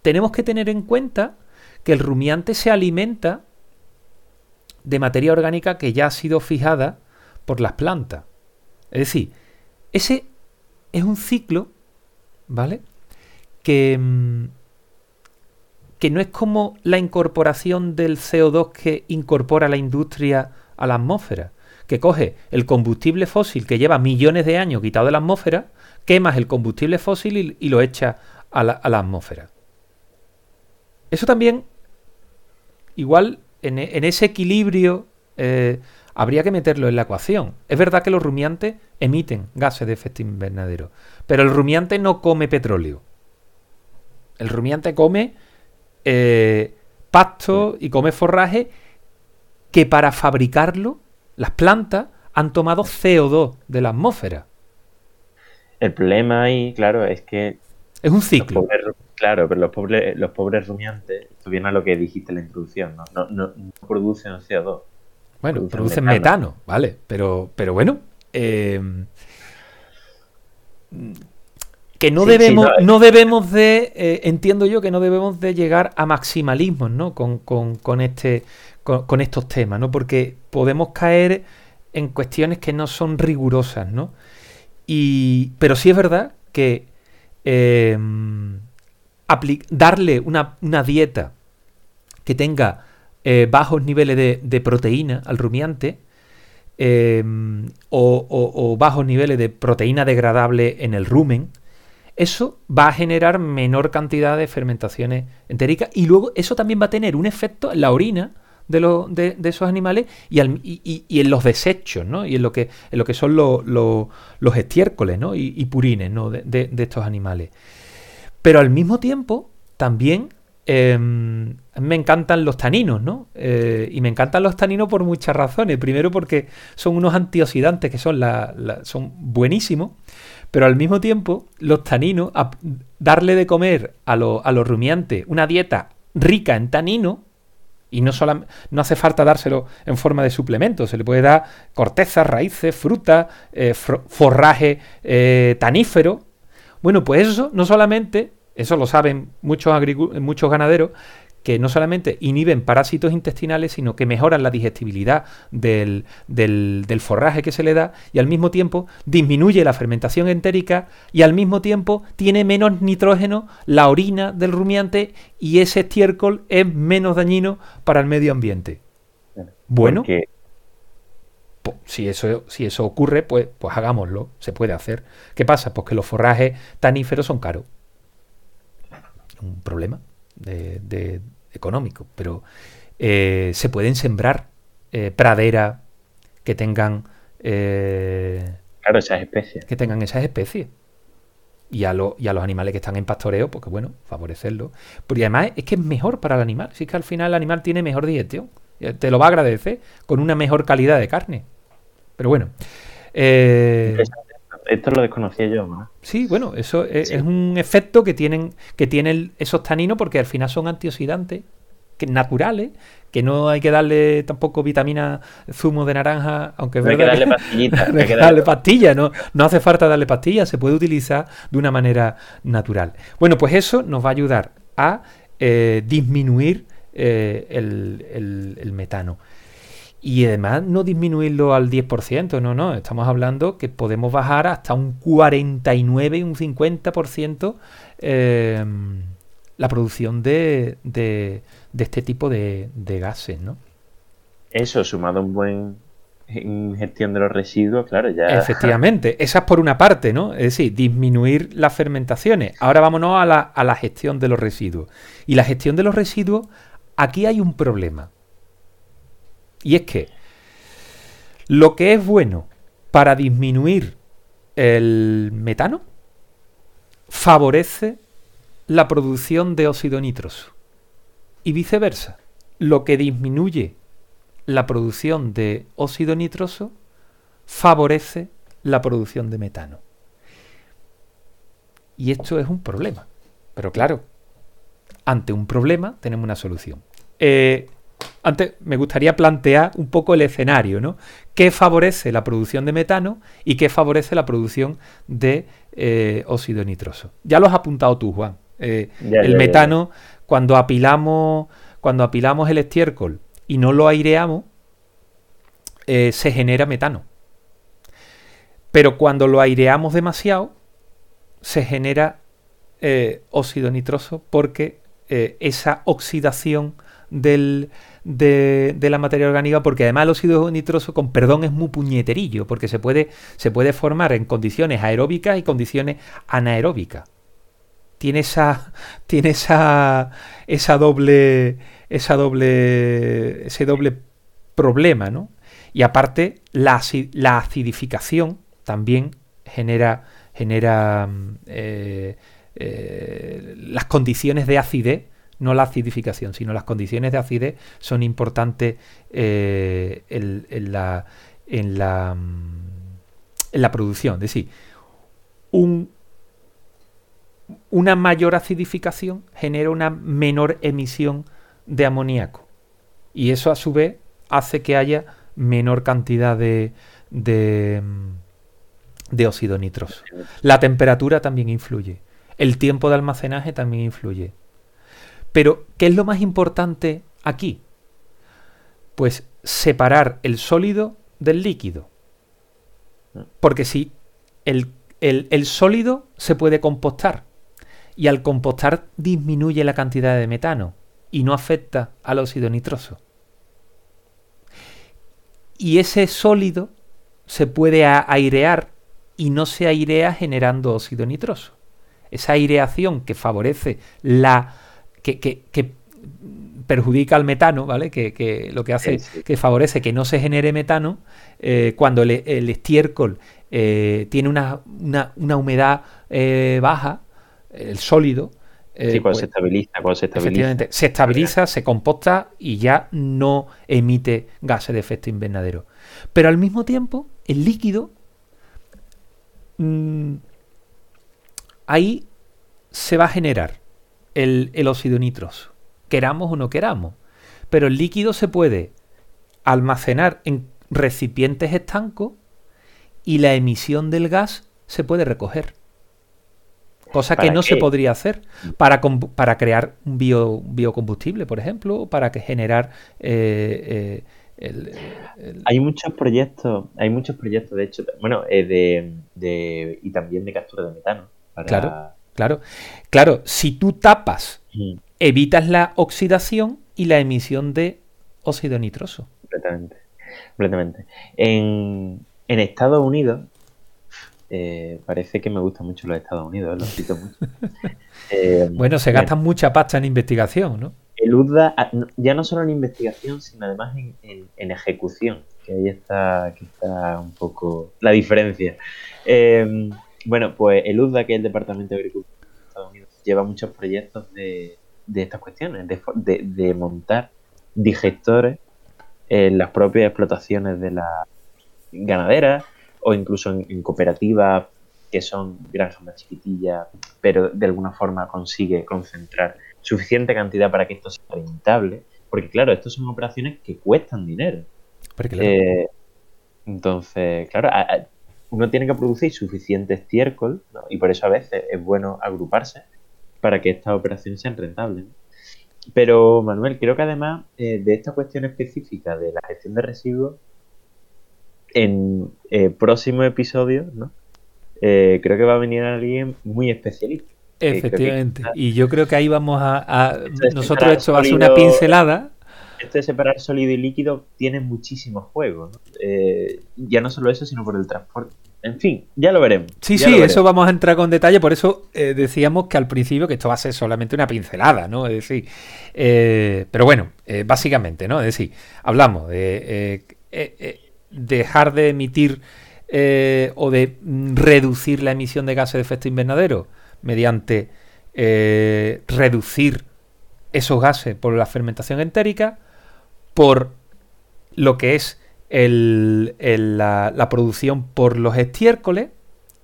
tenemos que tener en cuenta que el rumiante se alimenta de materia orgánica que ya ha sido fijada por las plantas. Es decir, ese es un ciclo, ¿vale? Que, mm, que no es como la incorporación del CO2 que incorpora la industria a la atmósfera, que coge el combustible fósil que lleva millones de años quitado de la atmósfera, quemas el combustible fósil y, lo echa a la, atmósfera. Eso también, igual, en, ese equilibrio eh, habría que meterlo en la ecuación. Es verdad que los rumiantes emiten gases de efecto invernadero, pero el rumiante no come petróleo. El rumiante come eh, pasto y come forraje que para fabricarlo las plantas han tomado CO2 de la atmósfera. El problema ahí, claro, es que... Es un ciclo. claro, pero los pobres, los pobres rumiantes, viene a lo que dijiste en la introducción, no, no, producen CO2. Bueno, producen, metano. ¿vale? Pero, pero bueno, eh, que no debemos, no, debemos de, eh, entiendo yo que no debemos de llegar a maximalismos, ¿no? Con, con, con este, con, estos temas, ¿no? Porque podemos caer en cuestiones que no son rigurosas, ¿no? Y, pero sí es verdad que darle una, dieta que tenga eh, bajos niveles de, proteína al rumiante em, o, bajos niveles de proteína degradable en el rumen, eso va a generar menor cantidad de fermentaciones entéricas y luego eso también va a tener un efecto en la orina de, esos animales y, en los desechos, ¿no? Y en lo que, en lo que son los estiércoles. Y, purines. De, estos animales. Pero al mismo tiempo, también em, me encantan los taninos, ¿no? Eh, y me encantan los taninos por muchas razones. Primero porque son unos antioxidantes que son, buenísimos. Pero al mismo tiempo, los taninos, darle de comer a, a los rumiantes una dieta rica en tanino, y no, no hace falta dárselo en forma de suplemento, se le puede dar cortezas, raíces, fruta, eh, forraje eh, tanífero. Bueno, pues eso no solamente, eso lo saben muchos, muchos ganaderos, que no solamente inhiben parásitos intestinales, sino que mejoran la digestibilidad del, forraje que se le da y al mismo tiempo disminuye la fermentación entérica y al mismo tiempo tiene menos nitrógeno la orina del rumiante y ese estiércol es menos dañino para el medio ambiente. Bueno, si eso, si eso ocurre, pues, pues hagámoslo, se puede hacer. ¿Qué pasa? Pues que los forrajes taníferos son caros. Un problema de, económico, pero eh, se pueden sembrar eh, praderas que tengan eh, claro, esas especies. Que tengan esas especies. Y a, y a los animales que están en pastoreo, porque bueno, favorecerlo. Porque además es que es mejor para el animal. Si es que al final el animal tiene mejor digestión. Te lo va a agradecer con una mejor calidad de carne. Pero bueno. Eh, esto lo desconocía yo. ¿no? Sí, bueno, eso es, un efecto que tienen, que tienen esos taninos porque al final son antioxidantes que naturales, que no hay que darle tampoco vitamina zumo de naranja, aunque no hay que darle pastillitas. hay que darle pastillas, no, no hace falta darle pastillas, se puede utilizar de una manera natural. Bueno, pues eso nos va a ayudar a eh, disminuir eh, el metano y además no disminuirlo al 10%, no, no, estamos hablando que podemos bajar hasta un 49 y un 50% eh, la producción de, de, este tipo de, gases, ¿no? Eso, sumado a un buen gestión de los residuos, claro, ya. Efectivamente, esa es por una parte, ¿no? Es decir, disminuir las fermentaciones. Ahora vámonos a la, a la gestión de los residuos. Y la gestión de los residuos, aquí hay un problema. Y es que lo que es bueno para disminuir el metano favorece la producción de óxido nitroso. Y viceversa, lo que disminuye la producción de óxido nitroso favorece la producción de metano. Y esto es un problema. Pero claro, ante un problema tenemos una solución. Eh, antes me gustaría plantear un poco el escenario, ¿no? ¿Qué favorece la producción de metano y qué favorece la producción de eh, óxido nitroso? Ya lo has apuntado tú, Juan. Eh, el metano, cuando apilamos, cuando apilamos el estiércol y no lo aireamos, eh, se genera metano. Pero cuando lo aireamos demasiado, se genera óxido nitroso porque esa oxidación del, de, la materia orgánica, porque además el óxido nitroso, con perdón, es muy puñeterillo, porque se puede, se puede formar en condiciones aeróbicas y condiciones anaeróbicas. Tiene esa, tiene esa, esa doble, esa doble, ese doble problema, ¿no? Y aparte, la, la acidificación también genera, genera eh, eh, las condiciones de acidez no la acidificación, sino las condiciones de acidez son importantes eh, en, la, en, la, producción. Es decir, un, una mayor acidificación genera una menor emisión de amoníaco. Y eso a su vez hace que haya menor cantidad de, de, de óxido nitroso. La temperatura también influye. El tiempo de almacenaje también influye. Pero, ¿qué es lo más importante aquí? Pues separar el sólido del líquido. Porque si el, el, sólido se puede compostar y al compostar disminuye la cantidad de metano y no afecta al óxido nitroso. Y ese sólido se puede airear y no se airea generando óxido nitroso. Esa aireación que favorece la que, perjudica al metano, ¿vale? Que, lo que hace que favorece que no se genere metano eh, cuando el, estiércol eh, tiene una, humedad eh, baja, el sólido. sí, cuando se pues, estabiliza, cuando se estabiliza. se estabiliza, se composta y ya no emite gases de efecto invernadero. Pero al mismo tiempo, el líquido, mm, ahí se va a generar el, óxido nitroso, queramos o no queramos. Pero el líquido se puede almacenar en recipientes estancos y la emisión del gas se puede recoger. Cosa que no se podría hacer para, para crear un biocombustible, por ejemplo, o para que generar eh, eh, Hay muchos proyectos, hay muchos proyectos, de hecho, bueno, eh, de, y también de captura de metano. claro Claro, claro, si tú tapas, evitas la oxidación y la emisión de óxido nitroso. Completamente. Completamente. En, Estados Unidos, eh, parece que me gustan mucho los Estados Unidos, lo cito mucho. Eh, bueno, se gasta mucha pasta en investigación, ¿no? El UDA, ah, ya no solo en investigación, sino además en, ejecución, que ahí está, que está un poco la diferencia. Eh, bueno, pues el UDA, que es el Departamento de Agricultura de Estados Unidos, lleva muchos proyectos de, estas cuestiones, de, montar digestores en las propias explotaciones de la ganadera o incluso en, cooperativas que son granjas más chiquitillas, pero de alguna forma consigue concentrar suficiente cantidad para que esto sea rentable. Porque claro, estas son operaciones que cuestan dinero. Eh, entonces, claro, uno tiene que producir suficiente estiércol y por eso a veces es bueno agruparse para que estas operaciones sean rentables. Pero Manuel, creo que además eh, de esta cuestión específica de la gestión de residuos, en eh, próximo episodio, ¿no? Eh, creo que va a venir alguien muy especialista. Efectivamente. Y yo creo que ahí vamos a... nosotros esto va a ser una pincelada esto de separar sólido y líquido tiene muchísimos juegos. Eh, ya no solo eso, sino por el transporte. En fin, ya lo veremos. Sí, sí, eso vamos a entrar con detalle. Por eso eh, decíamos que al principio que esto va a ser solamente una pincelada, ¿no? Es decir, eh, pero bueno, básicamente, ¿no? Es decir, hablamos de dejar de emitir o de reducir la emisión de gases de efecto invernadero mediante reducir esos gases por la fermentación entérica por lo que es la, producción por los estiércoles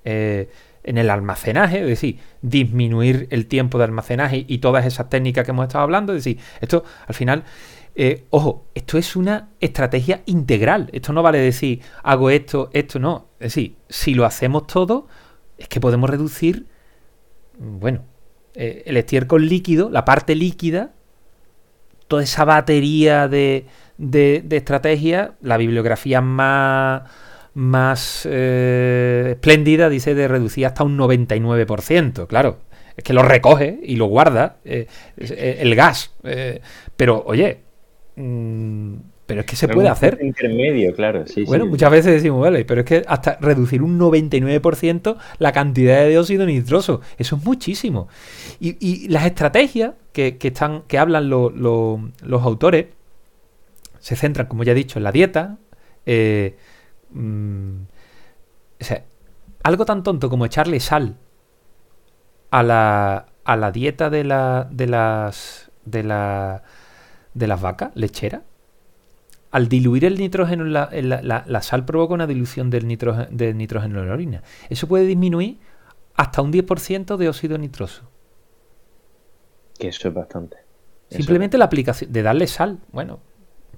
eh, en el almacenaje, es decir, disminuir el tiempo de almacenaje y todas esas técnicas que hemos estado hablando. Es decir, esto al final, eh, ojo, esto es una estrategia integral. Esto no vale decir, hago esto, esto no. Es decir, si lo hacemos todo, es que podemos reducir, bueno, eh, el estiércol líquido, la parte líquida, toda esa batería de, de, estrategias, la bibliografía más, más eh, espléndida dice de reducir hasta un 99%. Claro, es que lo recoge y lo guarda eh, eh, el gas. pero oye, mm, pero es que se puede hacer. Intermedio, claro. bueno, muchas veces decimos, vale, pero es que hasta reducir un 99% la cantidad de dióxido nitroso, eso es muchísimo. Y, las estrategias que, están, que hablan los autores se centran, como ya he dicho, en la dieta. Eh, mm, o sea, algo tan tonto como echarle sal a la, a la dieta de, la, de las de la de las vacas lecheras al diluir el nitrógeno, la, la, sal provoca una dilución del nitrógeno, del nitrógeno en la orina. Eso puede disminuir hasta un 10% de óxido nitroso. Que eso es bastante. Simplemente la aplicación de darle sal. Bueno,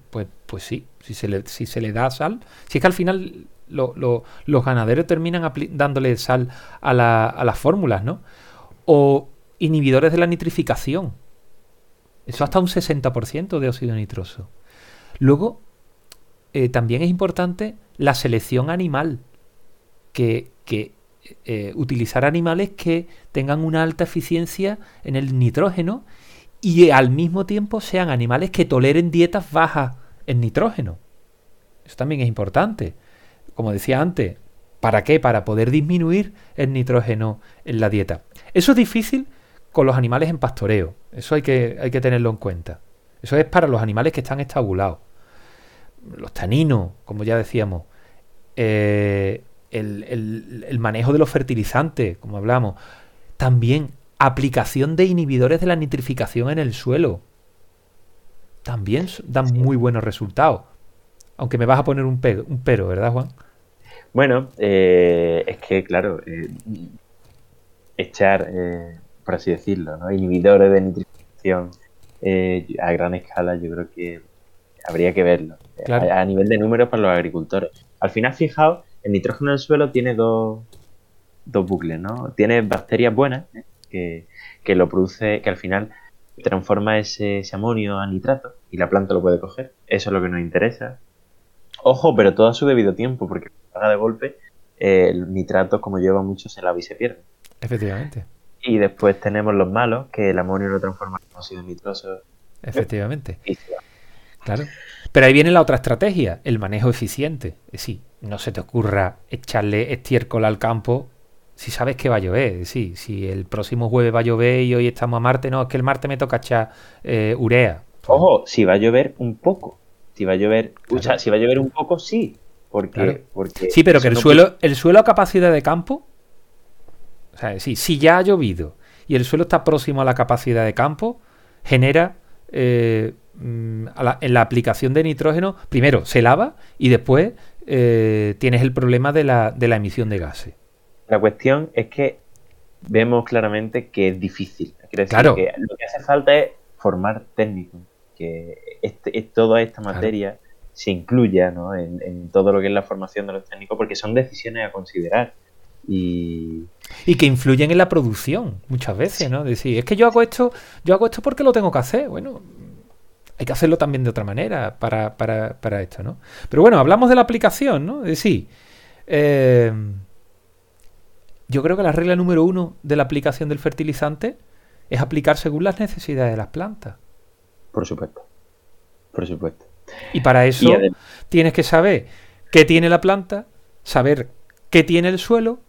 pues, pues sí, si se, le, si se le da sal. Si es que al final los ganaderos terminan dándole sal a, a las fórmulas, ¿no? O inhibidores de la nitrificación. Eso hasta un 60% de óxido nitroso. Luego, eh, también es importante la selección animal, que, eh, utilizar animales que tengan una alta eficiencia en el nitrógeno y al mismo tiempo sean animales que toleren dietas bajas en nitrógeno. Eso también es importante. Como decía antes, ¿para qué? Para poder disminuir el nitrógeno en la dieta. Eso es difícil con los animales en pastoreo. Eso hay que, hay que tenerlo en cuenta. Eso es para los animales que están estabulados los taninos, como ya decíamos, eh, el, manejo de los fertilizantes, como hablamos, también aplicación de inhibidores de la nitrificación en el suelo. También dan muy buenos resultados. Aunque me vas a poner un, un pero, ¿verdad, Juan? Bueno, eh, es que, claro, eh, echar, por así decirlo, inhibidores de nitrificación a gran escala, yo creo que habría que verlo. A, nivel de números para los agricultores. Al final, fijaos, el nitrógeno del suelo tiene dos, dos bucles, ¿no? Tiene bacterias buenas ¿eh? que, lo produce, que al final transforma ese, amonio a nitrato y la planta lo puede coger. Eso es lo que nos interesa. Ojo, pero todo a su debido tiempo, porque haga de golpe el nitrato, como lleva mucho, se lava y se pierde. Efectivamente. Y después tenemos los malos, que el amonio lo transforma en óxido nitroso. Efectivamente. Claro. Pero ahí viene la otra estrategia, el manejo eficiente. Es decir, no se te ocurra echarle estiércol al campo si sabes que va a llover. Es decir, si el próximo jueves va a llover y hoy estamos a Marte, no, es que el martes me toca echar eh, urea. Ojo, si va a llover un poco. Si va a llover, si va a llover un poco, sí. Porque, porque sí, pero que el suelo, el suelo a capacidad de campo, o sea, sí, si ya ha llovido y el suelo está próximo a la capacidad de campo, genera eh, Mm, en la aplicación de nitrógeno, primero se lava y después eh, tienes el problema de la, de la emisión de gases. La cuestión es que vemos claramente que es difícil. Decir que lo que hace falta es formar técnicos, que este, toda esta materia se incluya en, todo lo que es la formación de los técnicos, porque son decisiones a considerar. Y... y que influyen en la producción muchas veces, ¿no? Decir, es que yo hago esto, yo hago esto porque lo tengo que hacer. Bueno, hay que hacerlo también de otra manera para, para, esto, ¿no? Pero bueno, hablamos de la aplicación, ¿no? Es decir, eh, yo creo que la regla número uno de la aplicación del fertilizante es aplicar según las necesidades de las plantas. Por supuesto. Por supuesto. Y para eso tienes que saber qué tiene la planta, saber qué tiene el suelo,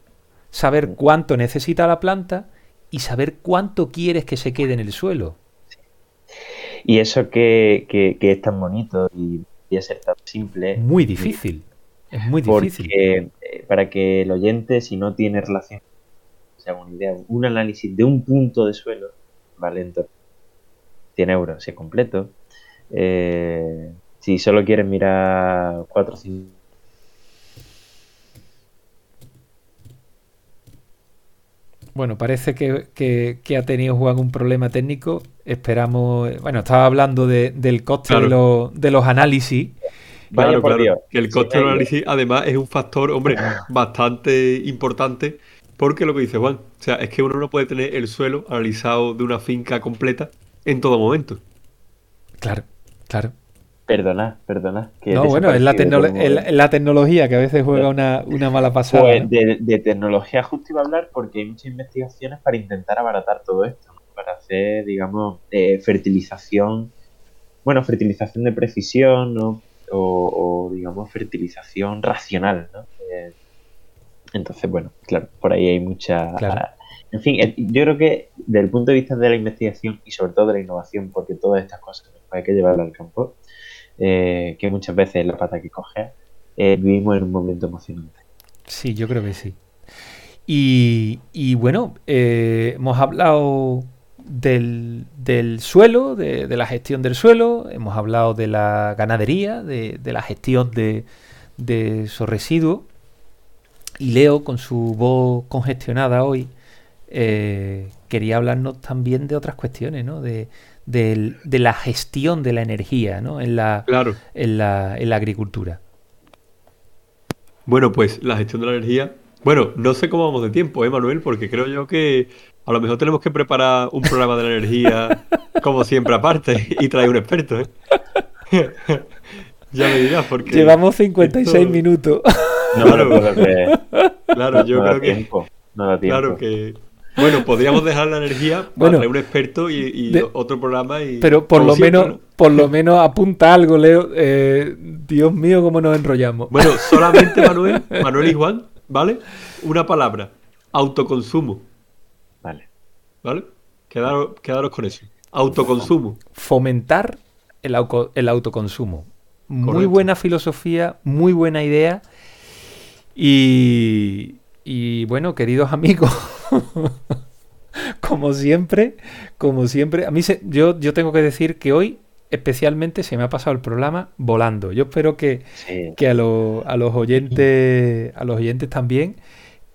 saber cuánto necesita la planta y saber cuánto quieres que se quede en el suelo. Y eso que, es tan bonito y a ser tan simple. Muy difícil. Es muy difícil. Porque, eh, para que el oyente, si no tiene relación, se haga una idea, un análisis de un punto de suelo, vale, entonces 100 euros, si es completo. Eh, si solo quieres mirar 4 o 5 Bueno, parece que, ha tenido Juan un problema técnico. Esperamos. Bueno, estaba hablando del coste de, los, análisis. Claro, claro. Que el coste de los análisis, además, es un factor, hombre, bastante importante. Porque lo que dice Juan, o sea, es que uno no puede tener el suelo analizado de una finca completa en todo momento. Claro, claro. Perdona, perdona. no, bueno, es la, la, tecnología que a veces juega una, mala pasada. Pues de, tecnología justo iba a hablar porque hay muchas investigaciones para intentar abaratar todo esto, para hacer, digamos, eh, fertilización, bueno, fertilización de precisión, ¿no? O, digamos, fertilización racional, ¿no? Eh, entonces, bueno, claro, por ahí hay mucha... En fin, yo creo que desde el punto de vista de la investigación y sobre todo de la innovación, porque todas estas cosas hay que llevarlas al campo, eh, que muchas veces es la pata que coge, eh, vivimos en un momento emocionante. Sí, yo creo que sí. Y, bueno, eh, hemos hablado del, suelo, de, la gestión del suelo, hemos hablado de la ganadería, de, la gestión de, esos residuos. Y Leo, con su voz congestionada hoy, quería hablarnos también de otras cuestiones, ¿no? De, de la gestión de la energía ¿no? en, la, en, la, en la agricultura. Bueno, pues la gestión de la energía. Bueno, no sé cómo vamos de tiempo, ¿eh, Manuel? Porque creo yo que a lo mejor tenemos que preparar un programa de la energía, como siempre, aparte, y traer un experto, ¿eh? ya me dirás, porque. Llevamos 56 minutos. No, claro, claro, yo creo que. Claro que bueno, podríamos dejar la energía para un experto y, otro programa. Y, pero por lo menos, por lo menos apunta algo, Leo. Eh, Dios mío, cómo nos enrollamos. Bueno, solamente Manuel, Manuel y Juan, ¿vale? Una palabra: autoconsumo. Vale. Quedaros, quedaros con eso. Autoconsumo. Fomentar el, el autoconsumo. Muy buena filosofía, muy buena idea. Y, y bueno, queridos amigos, como siempre, como siempre, a mí se, yo, yo tengo que decir que hoy especialmente se me ha pasado el programa volando. Yo espero que, que a, a, los oyentes, a los oyentes también.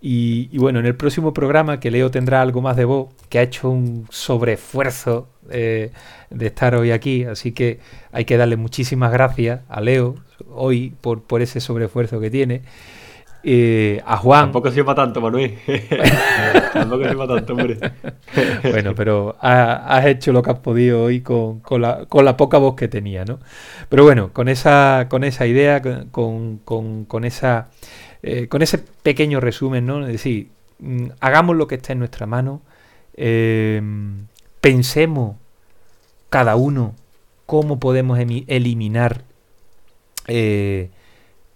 Y, bueno, en el próximo programa que Leo tendrá algo más de voz, que ha hecho un sobreesfuerzo eh, de estar hoy aquí, así que hay que darle muchísimas gracias a Leo hoy por, por ese sobreesfuerzo que tiene. Eh, a Juan. Tampoco sido para tanto, Manuel. Tampoco para tanto, hombre. bueno, pero has hecho lo que has podido hoy con, la, poca voz que tenía, ¿no? Pero bueno, con esa, con esa idea, con, esa, eh, con ese pequeño resumen, ¿no? Es decir, mm, hagamos lo que esté en nuestra mano, em, pensemos cada uno cómo podemos eliminar eh,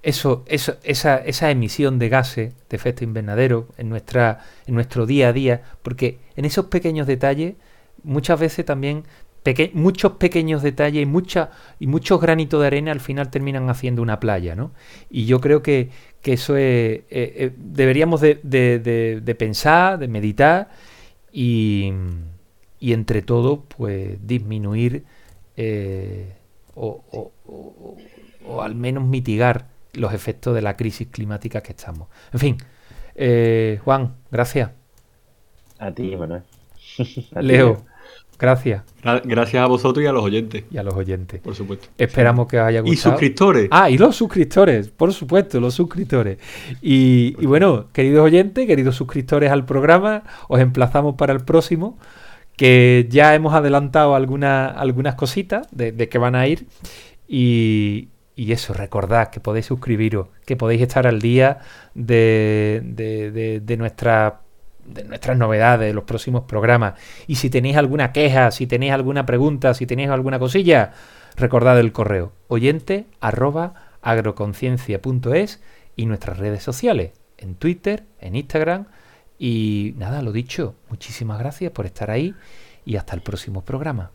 eso, eso, esa, esa emisión de gases de efecto invernadero en, nuestra, en nuestro día a día, porque en esos pequeños detalles muchas veces también muchos pequeños detalles y, mucha, y muchos granitos de arena al final terminan haciendo una playa, ¿no? Y yo creo que, eso es, eh, eh, deberíamos de, de, pensar, de meditar y, y, entre todo, pues disminuir eh, o, o, o, al menos mitigar los efectos de la crisis climática que estamos. En fin, eh, Juan, gracias. A ti, Manuel. Leo, gracias. Gracias a vosotros y a los oyentes. Y a los oyentes. Por supuesto. Esperamos que os haya gustado. Y suscriptores. Ah, y los suscriptores, por supuesto, los suscriptores. Y, bueno, queridos oyentes, queridos suscriptores al programa, os emplazamos para el próximo, que ya hemos adelantado algunas algunas cositas de, de que van a ir. Y, y eso, recordad que podéis suscribiros, que podéis estar al día de, de, de, nuestra, de nuestras novedades, de los próximos programas. Y si tenéis alguna queja, si tenéis alguna pregunta, si tenéis alguna cosilla, recordad el correo oyente arroba agroconciencia.es y nuestras redes sociales, en Twitter, en Instagram. Y nada, lo dicho, muchísimas gracias por estar ahí y hasta el próximo programa.